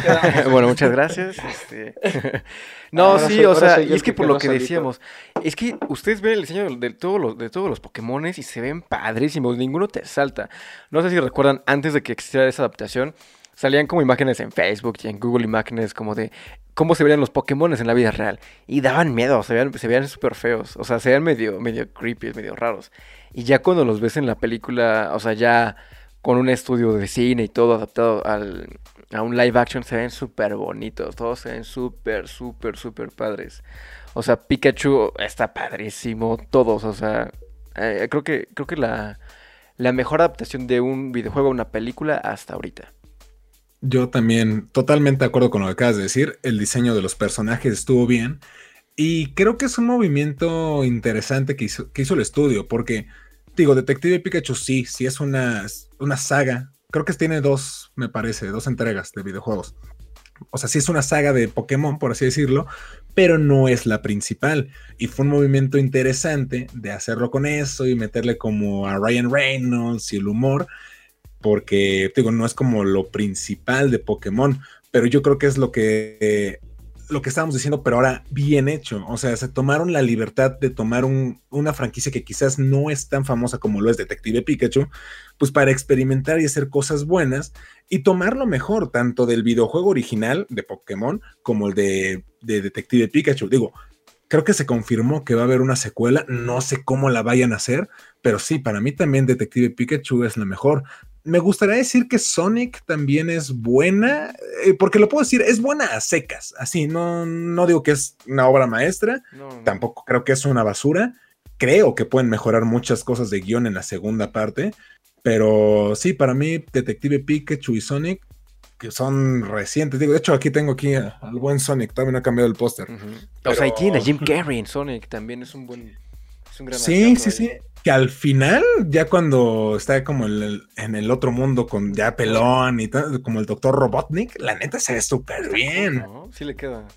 bueno, muchas gracias. Este... no, sí, o sea, y es que por lo que decíamos, es que ustedes ven el diseño de, todos los de todos los Pokémon y se ven padrísimos, ninguno te salta. No sé si recuerdan antes de que existiera esa adaptación, salían como imágenes en Facebook y en Google Imágenes como de cómo se veían los Pokémon en la vida real. Y daban miedo, se veían, se veían súper feos. O sea, se veían medio, medio creepy, medio raros. Y ya cuando los ves en la película, o sea, ya con un estudio de cine y todo adaptado al, a un live action, se ven súper bonitos. Todos se ven súper, súper, súper padres. O sea, Pikachu está padrísimo. Todos, o sea, eh, creo que, creo que la, la mejor adaptación de un videojuego a una película hasta ahorita. Yo también, totalmente de acuerdo con lo que acabas de decir. El diseño de los personajes estuvo bien. Y creo que es un movimiento interesante que hizo, que hizo el estudio, porque, digo, Detective Pikachu sí, sí es una, una saga. Creo que tiene dos, me parece, dos entregas de videojuegos. O sea, sí es una saga de Pokémon, por así decirlo, pero no es la principal. Y fue un movimiento interesante de hacerlo con eso y meterle como a Ryan Reynolds y el humor porque digo, no es como lo principal de Pokémon, pero yo creo que es lo que lo que estábamos diciendo, pero ahora bien hecho. O sea, se tomaron la libertad de tomar una franquicia que quizás no es tan famosa como lo es Detective Pikachu, pues para experimentar y hacer cosas buenas y tomar lo mejor, tanto del videojuego original de Pokémon como el de, de Detective Pikachu. Digo, creo que se confirmó que va a haber una secuela, no sé cómo la vayan a hacer, pero sí, para mí también Detective Pikachu es la mejor me gustaría decir que Sonic también es buena, eh, porque lo puedo decir, es buena a secas, así, no, no digo que es una obra maestra, tampoco creo que es una basura, creo que pueden mejorar muchas cosas de guion en la segunda parte, pero sí, para mí Detective Pikachu y Sonic, que son recientes, digo, de hecho aquí tengo aquí al buen Sonic, todavía no ha cambiado el póster. O sea, y tiene Jim Carrey en Sonic, también es un buen... Es un gran sí, sí, sí que al final, ya cuando está como en el otro mundo con ya pelón y tal, como el doctor Robotnik, la neta se ve súper bien. Sí le queda.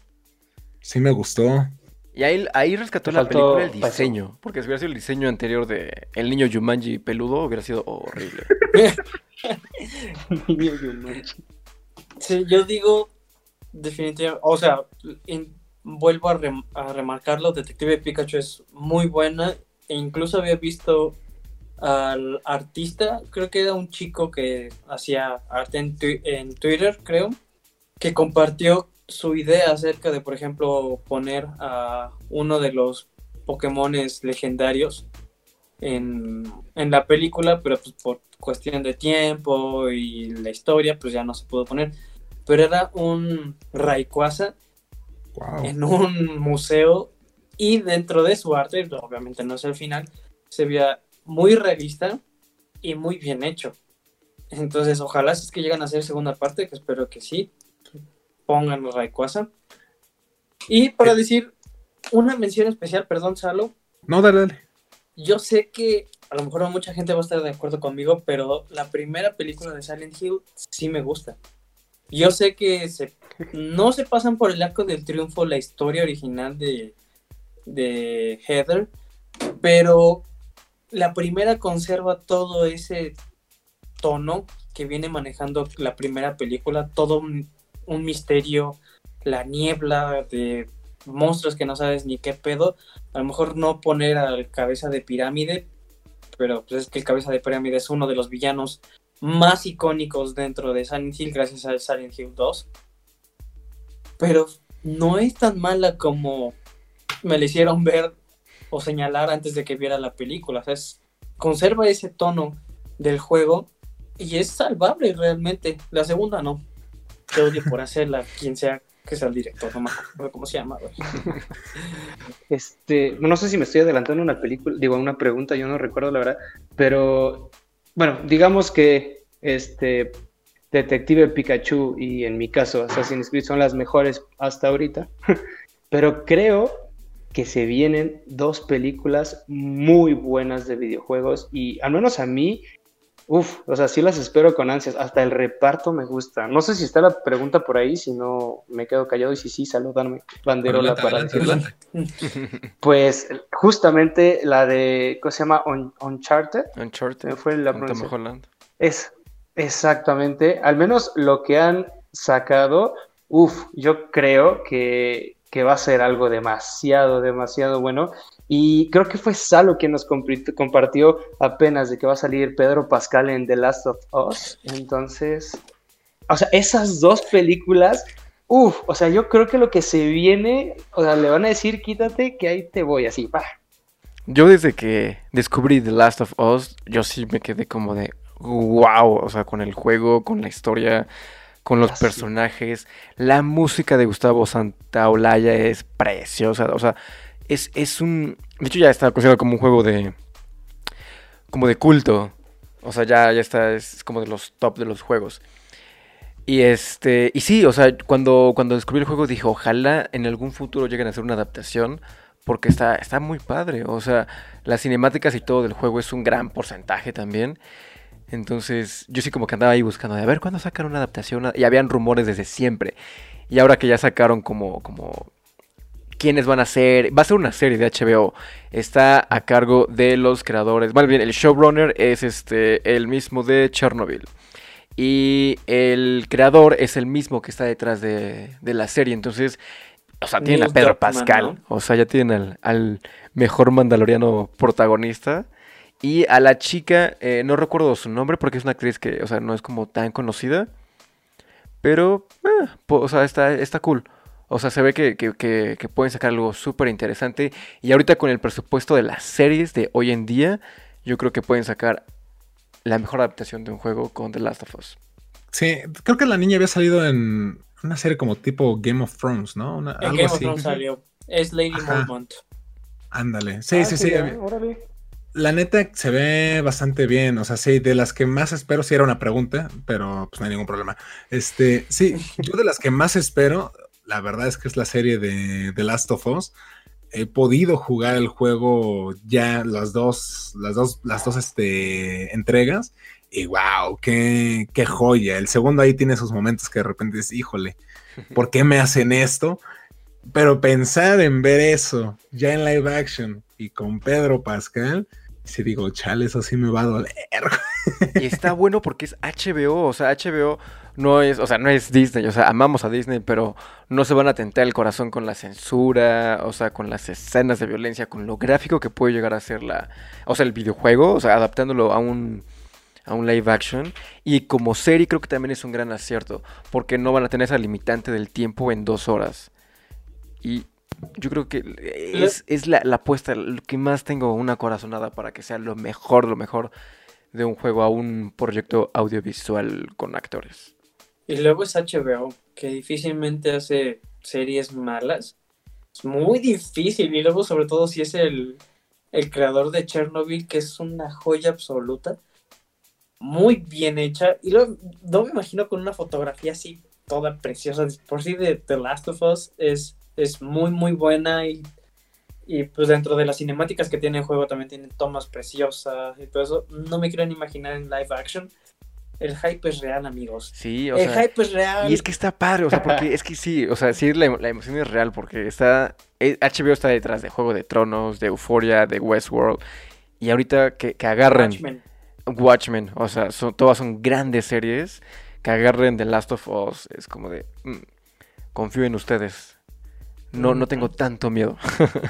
Sí me gustó. Y ahí, ahí rescató la película el diseño. Porque si hubiera sido el diseño anterior de El niño Yumanji peludo, hubiera sido horrible. niño Yumanji. Sí, yo digo, definitivamente, o sea, vuelvo a, a remarcarlo, Detective Pikachu es muy buena e incluso había visto al artista, creo que era un chico que hacía arte en, en Twitter, creo, que compartió su idea acerca de, por ejemplo, poner a uno de los Pokémones legendarios en, en, la película, pero pues por cuestión de tiempo y la historia, pues ya no se pudo poner. Pero era un Rayquaza en un museo y dentro de su arte, obviamente no es el final, se veía muy realista y muy bien hecho. Entonces, ojalá si es que llegan a hacer segunda parte, que espero que sí, pongan Rayquaza. Y para decir una mención especial, perdón, Salo. No, dale, dale. Yo sé que a lo mejor mucha gente va a estar de acuerdo conmigo, pero la primera película de Silent Hill sí me gusta. Yo sé que se, no se pasan por el arco del triunfo la historia original de, de Heather, pero la primera conserva todo ese tono que viene manejando la primera película, todo un, misterio, la niebla de monstruos que no sabes ni qué pedo, a lo mejor no poner al cabeza de pirámide, pero pues es que el cabeza de pirámide es uno de los villanos más icónicos dentro de Silent Hill gracias a Silent Hill 2. Pero no es tan mala como me le hicieron ver o señalar antes de que viera la película. O sea, conserva ese tono del juego y es salvable realmente. La segunda no. te odie por hacerla, quien sea que sea el director, no me acuerdo cómo se llama. Este, no sé si me estoy adelantando una película, digo, una pregunta, yo no recuerdo la verdad, pero bueno, digamos que este Detective Pikachu y en mi caso Assassin's Creed son las mejores hasta ahorita, pero creo que se vienen dos películas muy buenas de videojuegos y al menos a mí Uf, o sea, sí las espero con ansias. Hasta el reparto me gusta. No sé si está la pregunta por ahí, si no me quedo callado y si sí, saludarme. Banderola para decirla. Pues justamente la de, ¿cómo se llama? Uncharted. Uncharted. Fue la Es, exactamente. Al menos lo que han sacado, uf, yo creo que, que va a ser algo demasiado, demasiado bueno. Y creo que fue Salo quien nos compartió apenas de que va a salir Pedro Pascal en The Last of Us. Entonces, o sea, esas dos películas, uff, o sea, yo creo que lo que se viene, o sea, le van a decir quítate que ahí te voy, así, va. Yo desde que descubrí The Last of Us, yo sí me quedé como de wow, o sea, con el juego, con la historia, con los personajes, la música de Gustavo Santaolalla es preciosa, o sea, es, es un... De hecho ya está considerado como un juego de... Como de culto. O sea, ya, ya está, es como de los top de los juegos. Y este, y sí, o sea, cuando, cuando descubrí el juego dije, ojalá en algún futuro lleguen a hacer una adaptación, porque está, está muy padre. O sea, las cinemáticas y todo del juego es un gran porcentaje también. Entonces, yo sí como que andaba ahí buscando, a ver cuándo sacan una adaptación. Y habían rumores desde siempre. Y ahora que ya sacaron como, como quiénes van a ser. Va a ser una serie de HBO. Está a cargo de los creadores. Más bien, el showrunner es este el mismo de Chernobyl. Y el creador es el mismo que está detrás de, la serie. Entonces, o sea, tienen a Pedro Pascal. O sea, ya tienen al, mejor mandaloriano protagonista. Y a la chica, eh, no recuerdo su nombre porque es una actriz que, o sea, no es como tan conocida. Pero, eh, o sea, está, está cool. O sea, se ve que, pueden sacar algo súper interesante. Y ahorita con el presupuesto de las series de hoy en día, yo creo que pueden sacar la mejor adaptación de un juego con The Last of Us. Sí, creo que la niña había salido en una serie como tipo Game of Thrones, ¿no? Una, algo Game of Thrones salió. Es Lady Mormont. Ándale. Sí, ah, sí, sí. La neta se ve bastante bien. O sea, sí, de las que más espero, sí era una pregunta, pero pues no hay ningún problema. Este, sí, yo de las que más espero, la verdad es que es la serie de The Last of Us. He podido jugar el juego ya las dos, las dos, las dos este, entregas. Y wow, qué, qué joya. El segundo ahí tiene esos momentos que de repente dices, híjole, ¿por qué me hacen esto? Pero pensar en ver eso ya en live action y con Pedro Pascal, si digo, chale, eso sí me va a doler. Y está bueno porque es HBO, o sea, HBO no es, o sea, no es Disney, o sea, amamos a Disney, pero no se van a tentar el corazón con la censura, o sea, con las escenas de violencia, con lo gráfico que puede llegar a ser la, o sea, el videojuego, o sea, adaptándolo a un a un live action y como serie creo que también es un gran acierto porque no van a tener esa limitante del tiempo en dos horas y yo creo que es, la, la apuesta lo que más tengo una corazonada para que sea lo mejor lo mejor de un juego a un proyecto audiovisual con actores y luego es HBO, que difícilmente hace series malas. Es muy difícil. Y luego, sobre todo, si es el, creador de Chernobyl, que es una joya absoluta. Muy bien hecha. Y luego, no me imagino con una fotografía así, toda preciosa. Por sí, de The Last of Us es, es muy, muy buena. Y, y pues dentro de las cinemáticas que tiene el juego también tiene tomas preciosas y todo eso. No me quiero ni imaginar en live action el hype es real, amigos. Sí, o el hype es real. Y es que está padre, o sea, porque es que sí, o sea, sí, la, emoción es real porque está. HBO está detrás de Juego de Tronos, de Euphoria, de Westworld. Y ahorita que, que agarren. Watchmen. Watchmen, o sea, son, todas son grandes series. Que agarren The Last of Us. Es como de. Mm, confío en ustedes. No, no tengo tanto miedo.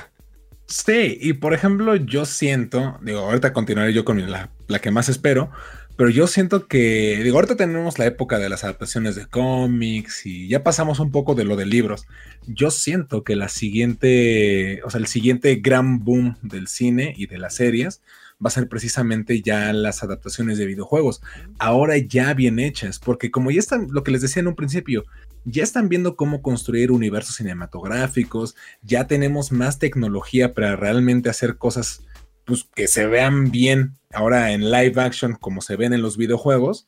sí, y por ejemplo, yo siento. Digo, ahorita continuaré yo con la, la que más espero pero yo siento que, digo, ahorita tenemos la época de las adaptaciones de cómics y ya pasamos un poco de lo de libros. Yo siento que la siguiente, o sea, el siguiente gran boom del cine y de las series va a ser precisamente ya las adaptaciones de videojuegos, ahora ya bien hechas, porque como ya están, lo que les decía en un principio, ya están viendo cómo construir universos cinematográficos, ya tenemos más tecnología para realmente hacer cosas pues, que se vean bien ahora en live action como se ven en los videojuegos.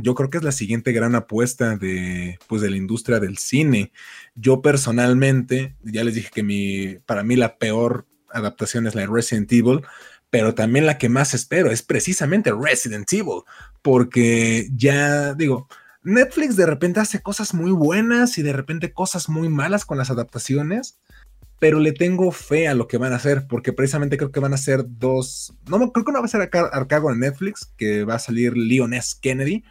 Yo creo que es la siguiente gran apuesta de, pues, de la industria del cine. Yo personalmente, ya les dije que mi, para mí la peor adaptación es la de Resident Evil, pero también la que más espero es precisamente Resident Evil, porque ya digo, Netflix de repente hace cosas muy buenas y de repente cosas muy malas con las adaptaciones, pero le tengo fe a lo que van a hacer, porque precisamente creo que van a ser dos, no, creo que no va a ser a, cargo de Netflix, que va a salir Leon S. Kennedy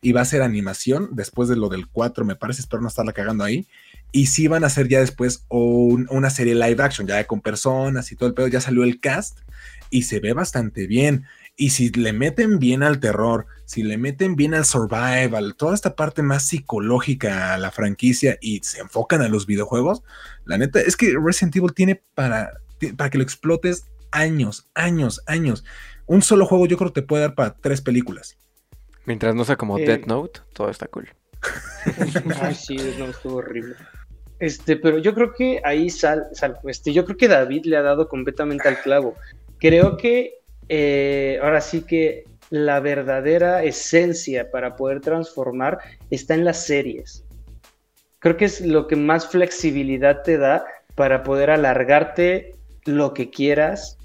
y va a ser animación después de lo del 4, me parece, espero no estarla cagando ahí. Y sí van a hacer ya después una serie live action, ya con personas y todo el pedo, ya salió el cast y se ve bastante bien. Y si le meten bien al terror, si le meten bien al survival, toda esta parte más psicológica a la franquicia y se enfocan a los videojuegos, la neta es que Resident Evil tiene para, para que lo explotes años, años, años. Un solo juego yo creo que te puede dar para tres películas. Mientras no sea como Dead eh, Note, todo está cool. Ay, sí, Death Note estuvo horrible. Este, pero yo creo que ahí sal, sal, este, yo creo que David le ha dado completamente al clavo. Creo que eh, ahora sí que la verdadera esencia para poder transformar está en las series. Creo que es lo que más flexibilidad te da para poder alargarte lo que quieras,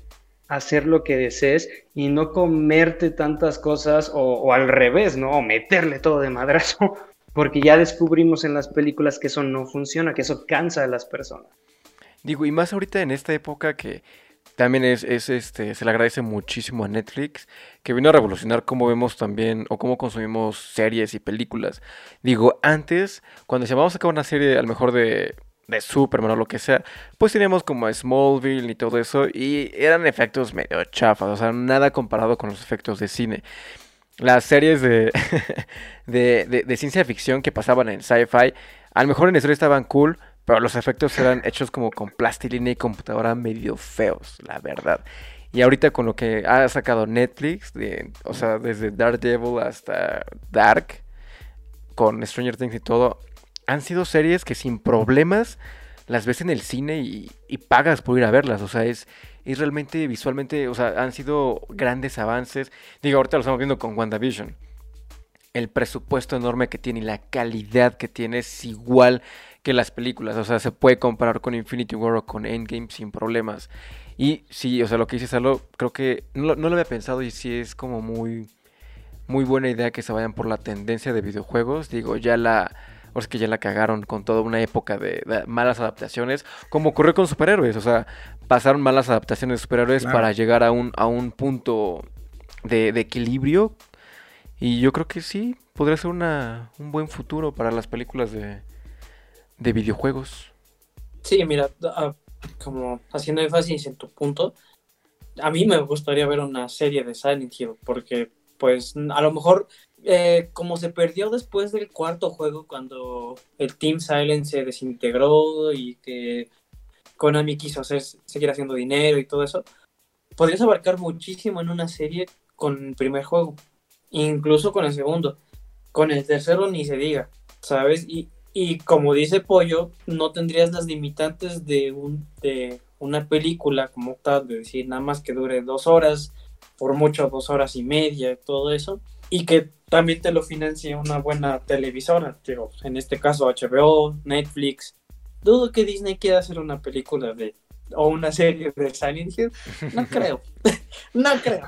hacer lo que desees y no comerte tantas cosas o, al revés, ¿no? O meterle todo de madrazo, porque ya descubrimos en las películas que eso no funciona, que eso cansa a las personas. Digo, y más ahorita en esta época que también es, este, se le agradece muchísimo a Netflix, que vino a revolucionar cómo vemos también o cómo consumimos series y películas. Digo, antes, cuando vamos a sacar una serie a lo mejor de, de Superman o lo que sea, pues teníamos como Smallville y todo eso, y eran efectos medio chafas, o sea, nada comparado con los efectos de cine. Las series de, de, de ciencia ficción que pasaban en sci-fi, a lo mejor en historia estaban cool, pero los efectos eran hechos como con plastilina y computadora medio feos, la verdad. Y ahorita con lo que ha sacado Netflix, o sea, desde Daredevil hasta Dark, con Stranger Things y todo, han sido series que sin problemas las ves en el cine y, pagas por ir a verlas. O sea, es, es realmente visualmente, o sea, han sido grandes avances. Digo, ahorita lo estamos viendo con WandaVision. El presupuesto enorme que tiene y la calidad que tiene es igual que las películas. O sea, se puede comparar con Infinity War o con Endgame sin problemas. Y sí, o sea, lo que dices, Salo, creo que no, lo había pensado y sí es como muy, muy buena idea que se vayan por la tendencia de videojuegos. Digo, ya la, o es que ya la cagaron con toda una época de, malas adaptaciones, como ocurrió con superhéroes. O sea, pasaron malas adaptaciones de superhéroes para llegar a un, a un punto de, de, equilibrio. Y yo creo que sí, podría ser una, un buen futuro para las películas de, de videojuegos. Sí, mira, ah, como haciendo énfasis en tu punto, a mí me gustaría ver una serie de Silent Hill, porque pues a lo mejor eh, como se perdió después del cuarto juego cuando el Team Silent se desintegró y que Konami quiso hacer, seguir haciendo dinero y todo eso, podrías abarcar muchísimo en una serie con el primer juego, incluso con el segundo, con el tercero ni se diga, ¿sabes? Y y como dice Pollo, no tendrías las limitantes de, un, de una película como tal, de decir nada más que dure dos horas, por mucho dos horas y media, todo eso, y que también te lo financie una buena televisora, digo, en este caso HBO, Netflix. Dudo que Disney quiera hacer una película de o una serie de Silent Hill. No creo. no creo.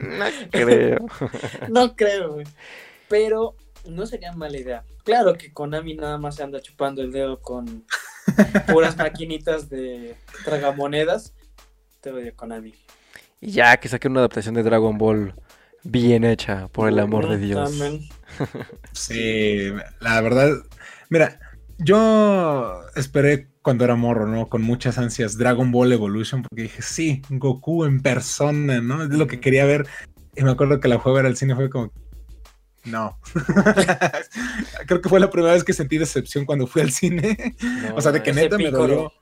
no creo. no creo, Pero no sería mala idea. Claro que Konami nada más se anda chupando el dedo con puras maquinitas de tragamonedas. Te odio, Konami. Y ya que saque una adaptación de Dragon Ball bien hecha, por el amor de Dios. sí, la verdad, mira, yo esperé cuando era morro, ¿no? Con muchas ansias Dragon Ball Evolution, porque dije, sí, Goku en persona, ¿no? Es lo que quería ver. Y me acuerdo que la fue a ver al cine, fue como, no. Creo que fue la primera vez que sentí decepción cuando fui al cine. o sea, de que neta me dolió.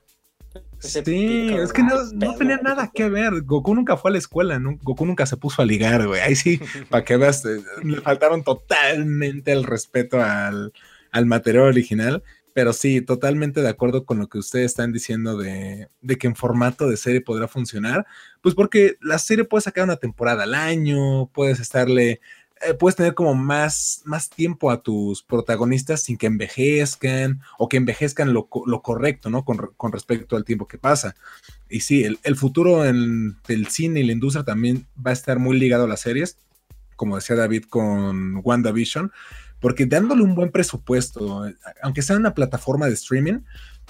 sí, es que no, tenía nada que ver. Goku nunca fue a la escuela, Goku nunca se puso a ligar, güey. Ahí sí, para que veas, eh, le faltaron totalmente el respeto al, al material original. Pero sí, totalmente de acuerdo con lo que ustedes están diciendo de, de, que en formato de serie podrá funcionar. Pues porque la serie puede sacar una temporada al año, puedes estarle eh, puedes tener como más, más tiempo a tus protagonistas sin que envejezcan o que envejezcan lo, correcto, ¿no? Con, respecto al tiempo que pasa. Y sí, el, futuro en, del cine y la industria también va a estar muy ligado a las series, como decía David con WandaVision, porque dándole un buen presupuesto, aunque sea una plataforma de streaming,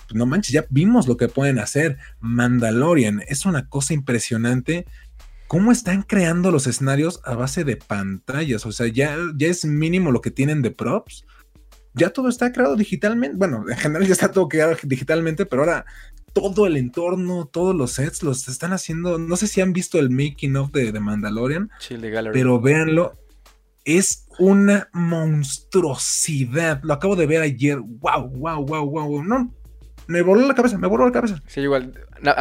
pues no manches, ya vimos lo que pueden hacer. Mandalorian es una cosa impresionante cómo están creando los escenarios a base de pantallas. O sea, ya, ya es mínimo lo que tienen de props. Ya todo está creado digitalmente. Bueno, en general ya está todo creado digitalmente, pero ahora todo el entorno, todos los sets los están haciendo. No sé si han visto el making of de, de Mandalorian, pero véanlo. Es una monstruosidad. Lo acabo de ver ayer. Wow, wow, wow, wow. No, me voló la cabeza, me voló la cabeza. Sí, igual,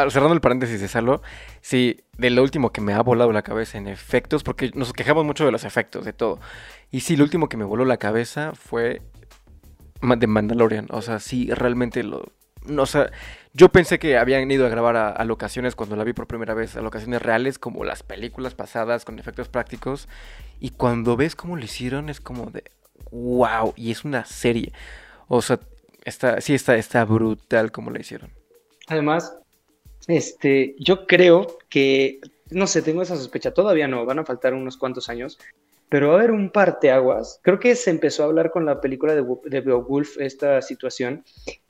cerrando el paréntesis de Salo, sí, de lo último que me ha volado la cabeza en efectos, porque nos quejamos mucho de los efectos, de todo. Y sí, lo último que me voló la cabeza fue de Mandalorian. O sea, sí, realmente lo... No, o yo pensé que habían ido a grabar a, locaciones cuando la vi por primera vez, a locaciones reales como las películas pasadas con efectos prácticos. Y cuando ves cómo lo hicieron es como de, wow, y es una serie. O sea, está, sí está, está brutal como lo hicieron. Además, este, yo creo que, no sé, tengo esa sospecha, todavía no, van a faltar unos cuantos años, pero va a haber un parteaguas. Creo que se empezó a hablar con la película de, Beowulf esta situación,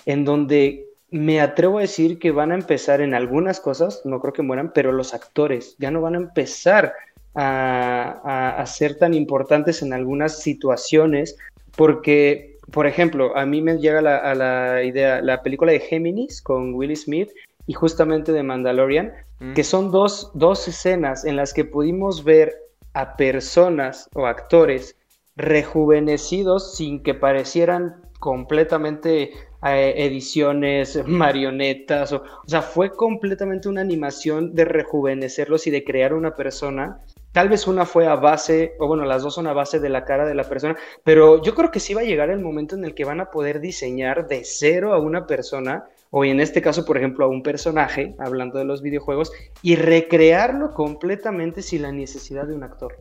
en donde me atrevo a decir que van a empezar en algunas cosas, no creo que mueran, pero los actores ya no van a empezar a, ser tan importantes en algunas situaciones, porque por ejemplo, a mí me llega a la idea la película de Géminis con Will Smith y justamente de Mandalorian, mm. que son dos, dos escenas en las que pudimos ver a personas o actores rejuvenecidos sin que parecieran completamente eh, ediciones, marionetas, o, o sea, fue completamente una animación de rejuvenecerlos y de crear una persona Tal vez una fue a base, o bueno, las dos son a base de la cara de la persona, pero yo creo que sí va a llegar el momento en el que van a poder diseñar de cero a una persona, o en este caso, por ejemplo, a un personaje, hablando de los videojuegos, y recrearlo completamente sin la necesidad de un actor.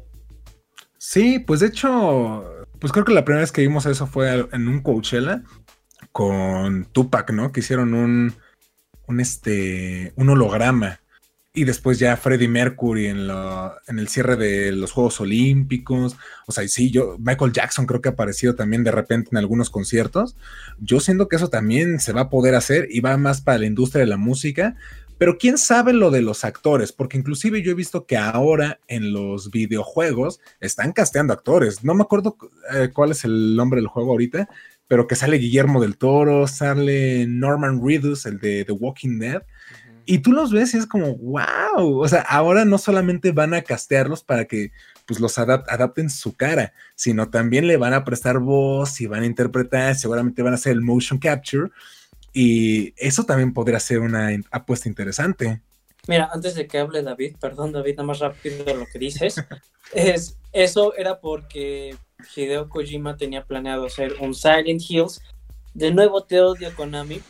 Sí, pues de hecho, pues creo que la primera vez que vimos eso fue en un Coachella con Tupac, ¿no? Que hicieron un, un, este, un holograma y después ya Freddie Mercury en, en el cierre de los Juegos Olímpicos. O sea, sí, yo, Michael Jackson creo que ha aparecido también de repente en algunos conciertos. Yo siento que eso también se va a poder hacer y va más para la industria de la música. Pero quién sabe lo de los actores, porque inclusive yo he visto que ahora en los videojuegos están casteando actores. No me acuerdo eh, cuál es el nombre del juego ahorita, pero que sale Guillermo del Toro, sale Norman Reedus, el de The Walking Dead. Y tú los ves y es como, wow, o sea, ahora no solamente van a castearlos para que pues los adapten su cara, sino también le van a prestar voz y van a interpretar, seguramente van a hacer el motion capture y eso también podría ser una apuesta interesante. Mira, antes de que hable David, perdón David, nada más rápido lo que dices, es, eso era porque Hideo Kojima tenía planeado hacer un Silent Hills, de nuevo te odio Konami,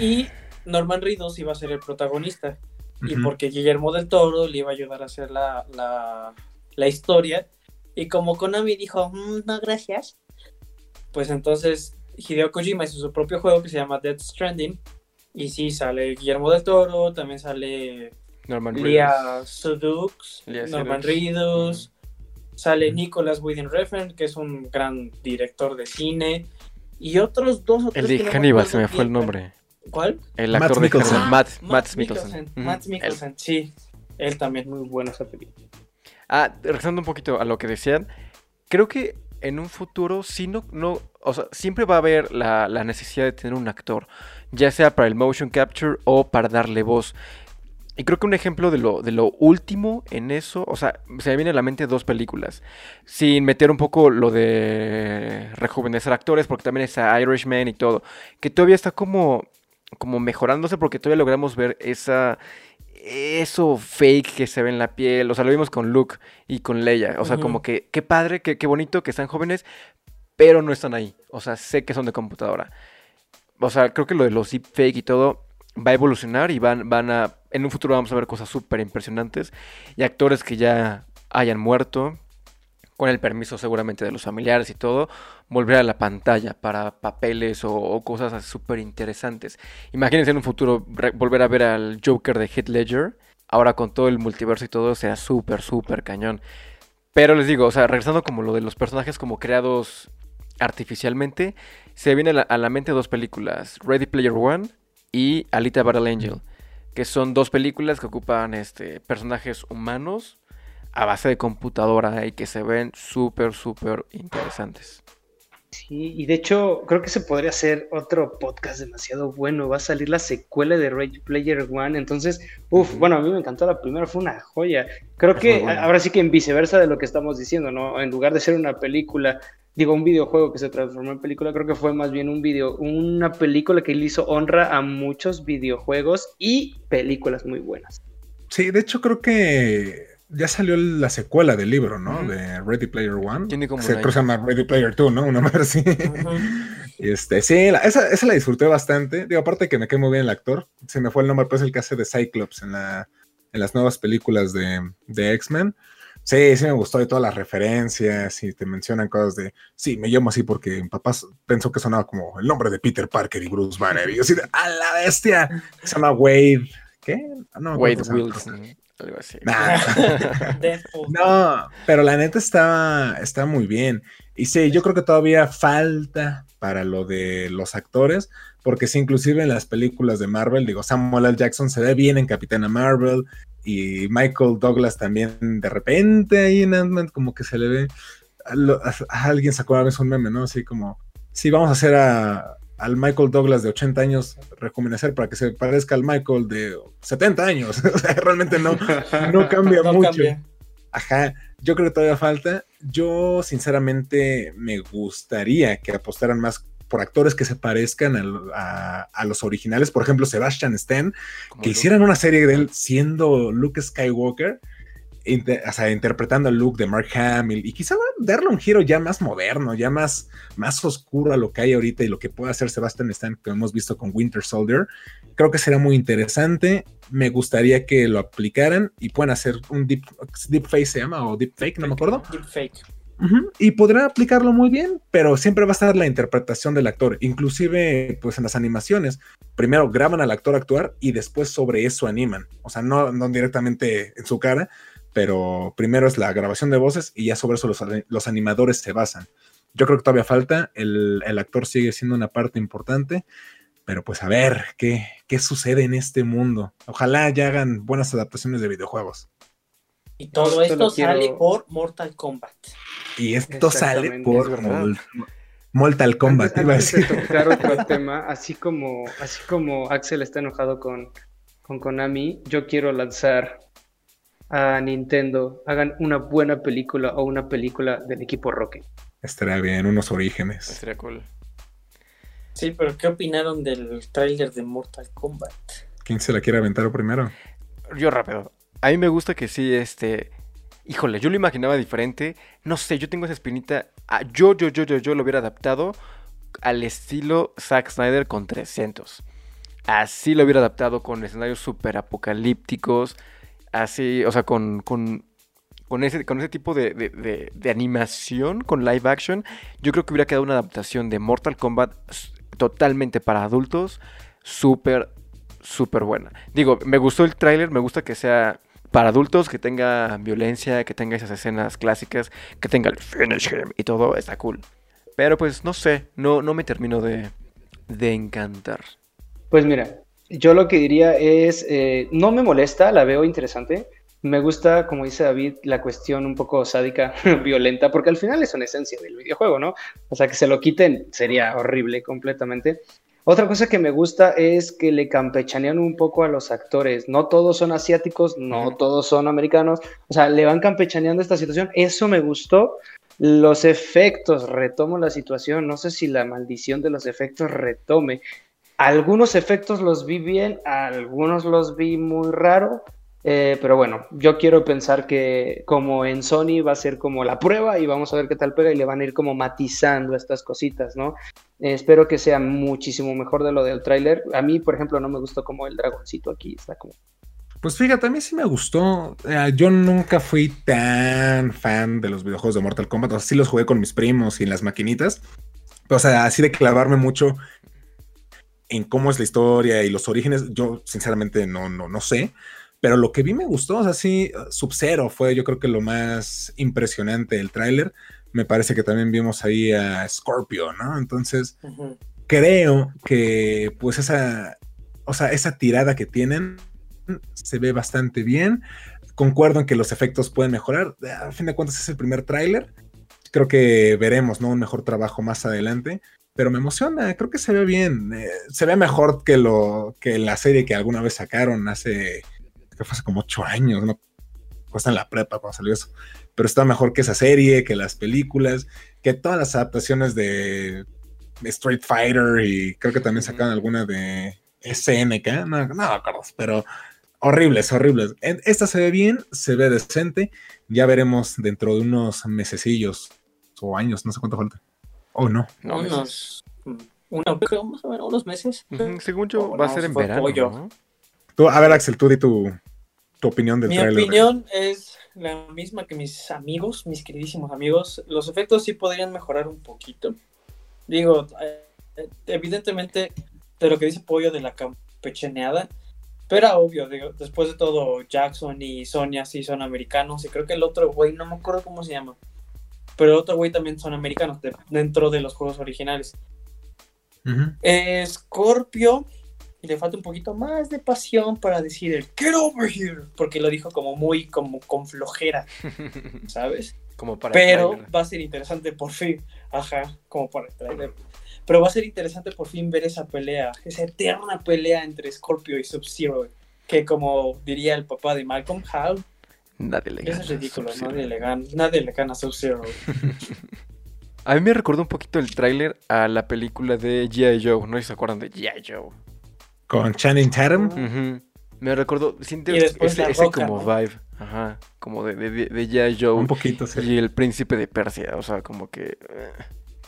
y Norman Reedus iba a ser el protagonista. Y porque Guillermo del Toro le iba a ayudar a hacer la, la, historia. Y como Konami dijo, mm, no, gracias. Pues entonces Hideo Kojima hizo su propio juego que se llama Dead Stranding. Y sí, sale Guillermo del Toro, también sale Norman Lia Sudux, Norman Reedus, sale Nicolas Winding Refn, que es un gran director de cine. Y otros dos o tres. El de Hannibal, se me fue el nombre. ¿Cuál? El actor de Matt, Matt, Mikkelsen. Matt Mikkelsen, sí. Él también muy bueno esa película. Ah, regresando un poquito a lo que decían, creo que en un futuro sí no, no o sea, siempre va a haber la, la, necesidad de tener un actor, ya sea para el motion capture o para darle voz. Y creo que un ejemplo de lo, de lo último en eso, o sea, se me viene a la mente dos películas, sin meter un poco lo de rejuvenecer actores, porque también está Irishman y todo, que todavía está como como mejorándose porque todavía logramos ver esa eso fake que se ve en la piel, o sea, lo vimos con Luke y con Leia, o sea, como que qué padre, qué, qué bonito que están jóvenes, pero no están ahí, o sea, sé que son de computadora. O sea, creo que lo de los deepfake y todo va a evolucionar y van, van a, en un futuro vamos a ver cosas súper impresionantes y actores que ya hayan muerto, con el permiso seguramente de los familiares y todo, volver a la pantalla para papeles o, cosas súper interesantes. Imagínense en un futuro volver a ver al Joker de Heath Ledger, ahora con todo el multiverso y todo, sea súper, súper cañón. Pero les digo, o sea, regresando como lo de los personajes como creados artificialmente, se viene a la, mente dos películas, Ready Player One y Alita Battle Angel, que son dos películas que ocupan este, personajes humanos a base de computadora y que se ven súper, súper interesantes. Sí, y de hecho creo que se podría hacer otro podcast demasiado bueno. Va a salir la secuela de Rage Player One. Entonces, uff, bueno, a mí me encantó la primera, fue una joya. Creo que ahora sí que en viceversa de lo que estamos diciendo, ¿no? En lugar de ser una película, digo, un videojuego que se transformó en película, creo que fue más bien un video, una película que le hizo honra a muchos videojuegos y películas muy buenas. Sí, de hecho creo que ya salió la secuela del libro, ¿no? De Ready Player One. Tiene como se, llama Ready Player 2, ¿no? Una más así. este, sí, esa, esa, la disfruté bastante. Digo, aparte que me quedó muy bien el actor. Se me fue el nombre, pues el que hace de Cyclops en, la, en las nuevas películas de, de X-Men. Sí, sí me gustó de todas las referencias y te mencionan cosas de, sí, me llamo así porque mi papá pensó que sonaba como el nombre de Peter Parker y Bruce Banner. Y yo así de, ¡a la bestia! Se llama Wade, ¿qué? No, Wade Wilson. Algo así. no, pero la neta está, está muy bien. Y sí, yo creo que todavía falta para lo de los actores, porque sí, inclusive en las películas de Marvel, digo, Samuel L. Jackson se ve bien en Capitana Marvel y Michael Douglas también de repente ahí en ant como que se le ve, a, alguien sacó a veces un meme, ¿no? Así como, sí, vamos a hacer a, al Michael Douglas de 80 años rejuvenecer para que se parezca al Michael de 70 años. o sea, realmente no, no cambia mucho. Ajá, yo creo que todavía falta. Yo, sinceramente, me gustaría que apostaran más por actores que se parezcan a, los originales. Por ejemplo, Sebastian Stan, que hicieran una serie de él siendo Luke Skywalker o sea, interpretando el look de Mark Hamill y quizá darle un giro ya más moderno, ya más, más oscuro a lo que hay ahorita y lo que puede hacer Sebastian Stan que hemos visto con Winter Soldier. Creo que será muy interesante. Me gustaría que lo aplicaran y puedan hacer un deep, deep face se llama o deep fake, no me acuerdo. Deep fake. Y podrá aplicarlo muy bien, pero siempre va a estar la interpretación del actor. Inclusive, pues en las animaciones, primero graban al actor actuar y después sobre eso animan. O sea, no, no directamente en su cara, pero primero es la grabación de voces y ya sobre eso los, animadores se basan. Yo creo que todavía falta, el, actor sigue siendo una parte importante, pero pues a ver qué, qué sucede en este mundo. Ojalá ya hagan buenas adaptaciones de videojuos. Y todo esto, sale por Mortal Kombat. Y esto sale por Mortal Kombat. Antes, de tocar otro tema, así como, así como Axel está enojado con, con Konami, yo quiero lanzar a Nintendo hagan una buena película o una película del equipo Rocket. Estaría bien, unos orígenes. Estaría cool. Sí, pero ¿qué opinaron del tráiler de Mortal Kombat? ¿Quién se la quiere aventar primero? Yo rápido. A mí me gusta que sí, este... Híjole, yo lo imaginaba diferente. No sé, yo tengo esa espinita. Ah, yo, yo, yo, yo, yo lo hubiera adaptado al estilo Zack Snyder con 300. Así lo hubiera adaptado con escenarios súper apocalípticos así, o sea, con, con, ese, con ese tipo de, animación, con live action, yo creo que hubiera quedado una adaptación de Mortal Kombat totalmente para adultos, súper, súper buena. Digo, me gustó el tráiler, me gusta que sea para adultos, que tenga violencia, que tenga esas escenas clásicas, que tenga el finish him y todo, está cool. Pero pues no sé, no, no me termino de, de encantar. Pues mira, yo lo que diría es, eh, no me molesta, la veo interesante. Me gusta, como dice David, la cuestión un poco sádica, violenta, porque al final es una esencia del videojuego, ¿no? O sea, que se lo quiten sería horrible completamente. Otra cosa que me gusta es que le campechanean un poco a los actores. No todos son asiáticos, no todos son americanos. O sea, le van campechaneando esta situación. Eso me gustó. Los efectos, retomo la situación. No sé si la maldición de los efectos retome algunos efectos los vi bien, algunos los vi muy raro, eh, pero bueno, yo quiero pensar que como en Sony va a ser como la prueba y vamos a ver qué tal pega y le van a ir como matizando estas cositas, ¿no? Espero que sea muchísimo mejor de lo del tráiler. A mí, por ejemplo, no me gustó como el dragoncito aquí, está como... Pues fíjate, a mí sí me gustó. Eh, yo nunca fui tan fan de los videojuegos de Mortal Kombat. O sea, sí los jugué con mis primos y en las maquinitas. o sea, así de clavarme mucho en cómo es la historia y los orígenes, yo sinceramente no, no, no sé. Pero lo que vi me gustó, o sea, sí, Sub-Zero fue yo creo que lo más impresionante del tráiler. Me parece que también vimos ahí a Scorpio, ¿no? Entonces, creo que pues esa, o sea, esa tirada que tienen se ve bastante bien. Concuerdo en que los efectos pueden mejorar. A fin de cuentas es el primer tráiler. Creo que veremos, ¿no? Un mejor trabajo más adelante pero me emociona, creo que se ve bien, eh, se ve mejor que lo que la serie que alguna vez sacaron hace que fue hace como ocho años, ¿no? Pues en la prepa cuando salió eso. Pero está mejor que esa serie, que las películas, que todas las adaptaciones de, Street Fighter y creo que también sacaron alguna de SNK, no, no me acuerdo, pero horribles, horribles. Esta se ve bien, se ve decente, ya veremos dentro de unos mesecillos o años, no sé cuánto falta. O no. no unos, unos meses. Según yo, va a ser en verano. ¿no? Tú, a ver, Axel, tú di tu, tu opinión del Mi opinión es la misma que mis amigos, mis queridísimos amigos. Los efectos sí podrían mejorar un poquito. Digo, eh, evidentemente, de lo que dice Pollo de la campecheneada, pero era obvio, digo, después de todo, Jackson y Sonia sí son americanos, y creo que el otro güey, no me acuerdo cómo se llama, pero el otro güey también son americanos dentro de los juegos originales. Scorpio le falta un poquito más de pasión para decir el get over here, porque lo dijo como muy como con flojera, ¿sabes? como para Pero va a ser interesante por fin, ajá, como para el Pero va a ser interesante por fin ver esa pelea, esa eterna pelea entre Scorpio y Sub-Zero, que como diría el papá de Malcolm Hall, nadie le gana. Es ridículo, nadie le gana, nadie le gana a Sub-Zero. a mí me recordó un poquito el tráiler a la película de G.I. Joe, no sé si se acuerdan de G.I. Joe. Con Channing Tatum. Me recuerdo, siente ese, como vibe, ajá, como de, de, de, Joe. Un poquito, sí. Y el príncipe de Persia, o sea, como que... Eh.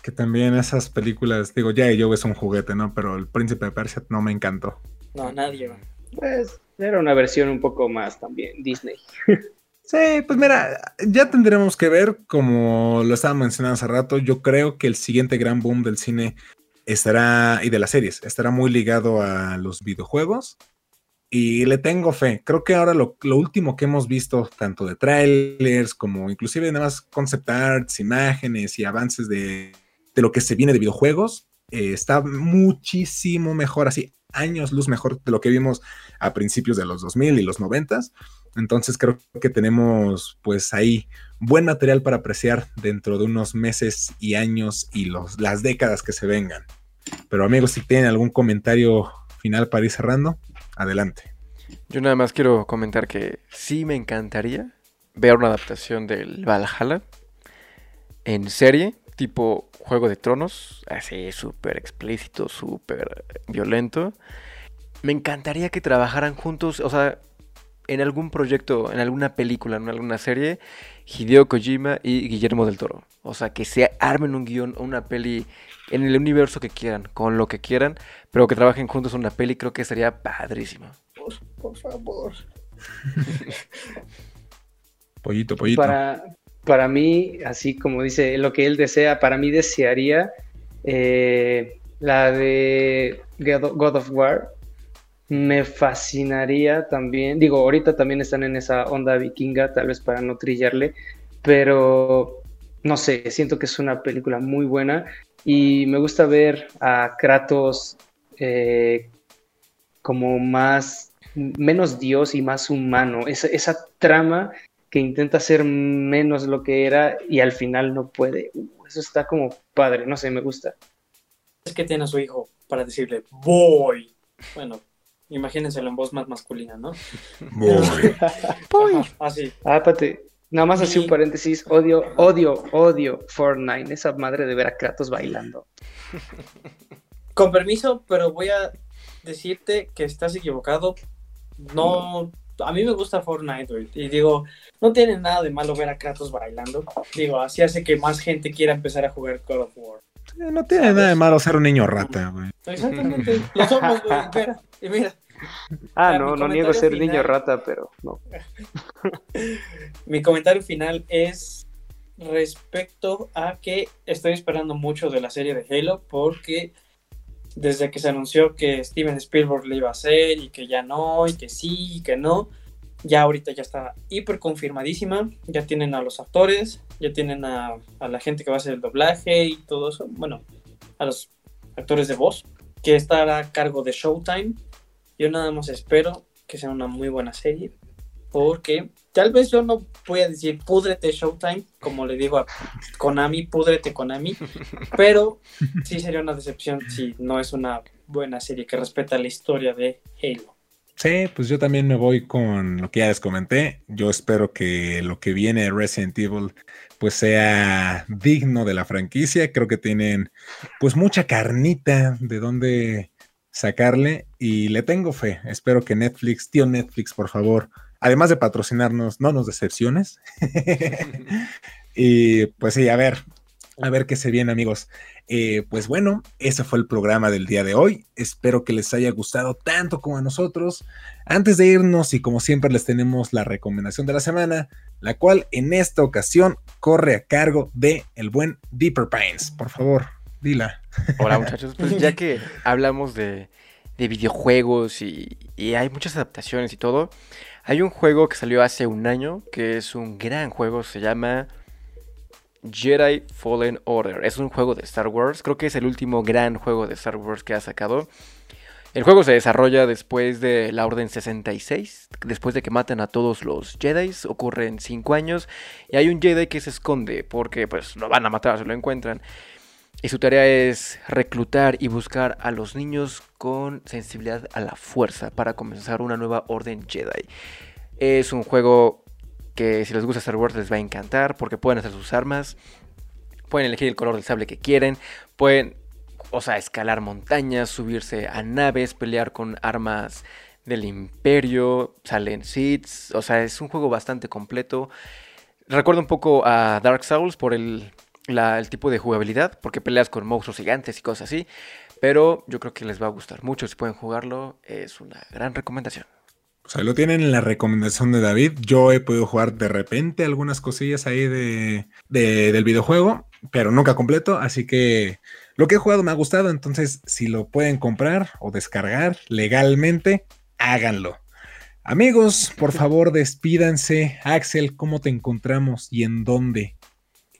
Que también esas películas, digo, ya Joe es un juguete, ¿no? Pero el príncipe de Persia no me encantó. No, nadie. Pues era una versión un poco más también, Disney. Sí, pues mira, ya tendremos que ver, como lo estaba mencionando hace rato, yo creo que el siguiente gran boom del cine estará, y de las series, estará muy ligado a los videojuegos. Y le tengo fe. Creo que ahora lo, último que hemos visto, tanto de trailers como inclusive nada más concept arts, imágenes y avances de, lo que se viene de videojuegos, eh, está muchísimo mejor, así años luz mejor de lo que vimos a principios de los 2000 y los 90. Entonces creo que tenemos pues ahí buen material para apreciar dentro de unos meses y años y los, las décadas que se vengan. Pero amigos, si tienen algún comentario final para ir cerrando, adelante. Yo nada más quiero comentar que sí me encantaría ver una adaptación del Valhalla en serie, tipo Juego de Tronos, así súper explícito, súper violento. Me encantaría que trabajaran juntos, o sea, en algún proyecto, en alguna película, en alguna serie, Hideo Kojima y Guillermo del Toro. O sea, que se armen un guion o una peli en el universo que quieran, con lo que quieran, pero que trabajen juntos en una peli, creo que sería padrísimo. Por, favor. pollito, pollito. Para, para mí, así como dice lo que él desea, para mí desearía eh, la de God of War me fascinaría también, digo, ahorita también están en esa onda vikinga, tal vez para no trillarle, pero no sé, siento que es una película muy buena y me gusta ver a Kratos eh, como más, menos dios y más humano, esa, esa, trama que intenta ser menos lo que era y al final no puede. Uh, eso está como padre, no sé, me gusta. Es que tiene a su hijo para decirle, voy. Bueno, Imagínenselo en voz más masculina, ¿no? Muy. así. Ah, pate. Nada más así un paréntesis. Odio, odio, odio Fortnite. Esa madre de ver a Kratos bailando. Con permiso, pero voy a decirte que estás equivocado. No, a mí me gusta Fortnite, Y digo, no tiene nada de malo ver a Kratos bailando. Digo, así hace que más gente quiera empezar a jugar Call of War. No tiene nada de malo ser un niño rata, güey. Exactamente. Lo somos, güey. Mira, y mira. Ah, no, no niego ser niño rata, pero no. mi comentario final es respecto a que estoy esperando mucho de la serie de Halo porque desde que se anunció que Steven Spielberg le iba a hacer y que ya no, y que sí, y que no, ya ahorita ya está hiper confirmadísima, ya tienen a los actores, ya tienen a, a, la gente que va a hacer el doblaje y todo eso, bueno, a los actores de voz, que estará a cargo de Showtime. Yo nada más espero que sea una muy buena serie, porque tal vez yo no voy a decir púdrete Showtime, como le digo a Konami, púdrete Konami, pero sí sería una decepción si no es una buena serie que respeta la historia de Halo. Sí, pues yo también me voy con lo que ya les comenté. Yo espero que lo que viene de Resident Evil pues sea digno de la franquicia. Creo que tienen pues mucha carnita de dónde sacarle y le tengo fe. Espero que Netflix, tío Netflix, por favor, además de patrocinarnos, no nos decepciones. y pues sí, a ver, a ver qué se viene, amigos. Eh, pues bueno, ese fue el programa del día de hoy. Espero que les haya gustado tanto como a nosotros. Antes de irnos, y como siempre, les tenemos la recomendación de la semana, la cual en esta ocasión corre a cargo de el buen Deeper Pines. Por favor, dila. Hola, muchachos. Pues ya que hablamos de, videojuegos y, y hay muchas adaptaciones y todo, hay un juego que salió hace un año que es un gran juego, se llama Jedi Fallen Order. Es un juego de Star Wars, creo que es el último gran juego de Star Wars que ha sacado. El juego se desarrolla después de la Orden 66, después de que maten a todos los Jedi, ocurren 5 años y hay un Jedi que se esconde porque pues lo van a matar si lo encuentran. Y su tarea es reclutar y buscar a los niños con sensibilidad a la fuerza para comenzar una nueva orden Jedi. Es un juego que si les gusta Star Wars les va a encantar porque pueden hacer sus armas, pueden elegir el color del sable que quieren, pueden, o sea, escalar montañas, subirse a naves, pelear con armas del imperio, salen seeds, o sea, es un juego bastante completo. Recuerda un poco a Dark Souls por el el tipo de jugabilidad, porque peleas con monstruos gigantes y cosas así. Pero yo creo que les va a gustar mucho. Si pueden jugarlo, es una gran recomendación. O sea, lo tienen en la recomendación de David. Yo he podido jugar de repente algunas cosillas ahí de, del videojuego, pero nunca completo. Así que lo que he jugado me ha gustado. Entonces, si lo pueden comprar o descargar legalmente, háganlo. Amigos, por favor, despídanse. Axel, ¿cómo te encontramos y en dónde?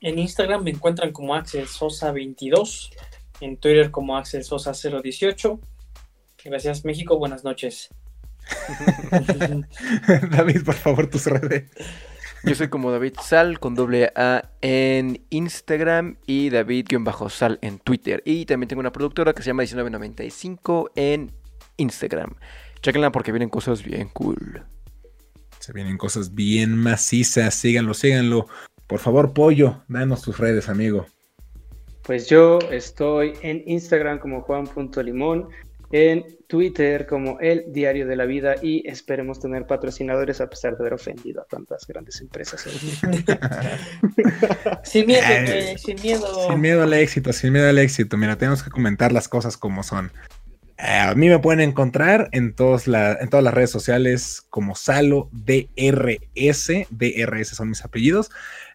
En Instagram me encuentran como Axel Sosa 22, en Twitter como Axel Sosa 018. Gracias México, buenas noches. David, por favor, tus redes. Yo soy como David Sal con doble A en Instagram y David-Sal en Twitter. Y también tengo una productora que se llama 1995 en Instagram. Chequenla porque vienen cosas bien cool. Se vienen cosas bien macizas. Síganlo, síganlo. Por favor, Pollo, danos tus redes, amigo. Pues yo estoy en Instagram como juan.limón, en Twitter como El Diario de la Vida y esperemos tener patrocinadores a pesar de haber ofendido a tantas grandes empresas. sin miedo, sin miedo. Sin miedo al éxito, sin miedo al éxito. Mira, tenemos que comentar las cosas como son. Eh, a mí me pueden encontrar en, todas en todas las redes sociales como Salo DRS. DRS son mis apellidos.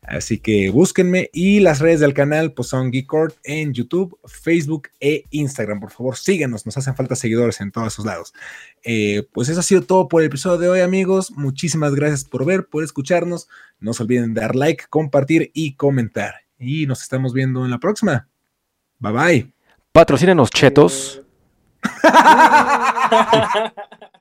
Así que búsquenme y las redes del canal pues son Geekord en YouTube, Facebook e Instagram. Por favor, síguenos, nos hacen falta seguidores en todos esos lados. Eh, pues eso ha sido todo por el episodio de hoy, amigos. Muchísimas gracias por ver, por escucharnos. No se olviden de dar like, compartir y comentar. Y nos estamos viendo en la próxima. Bye bye. Patrocínenos chetos.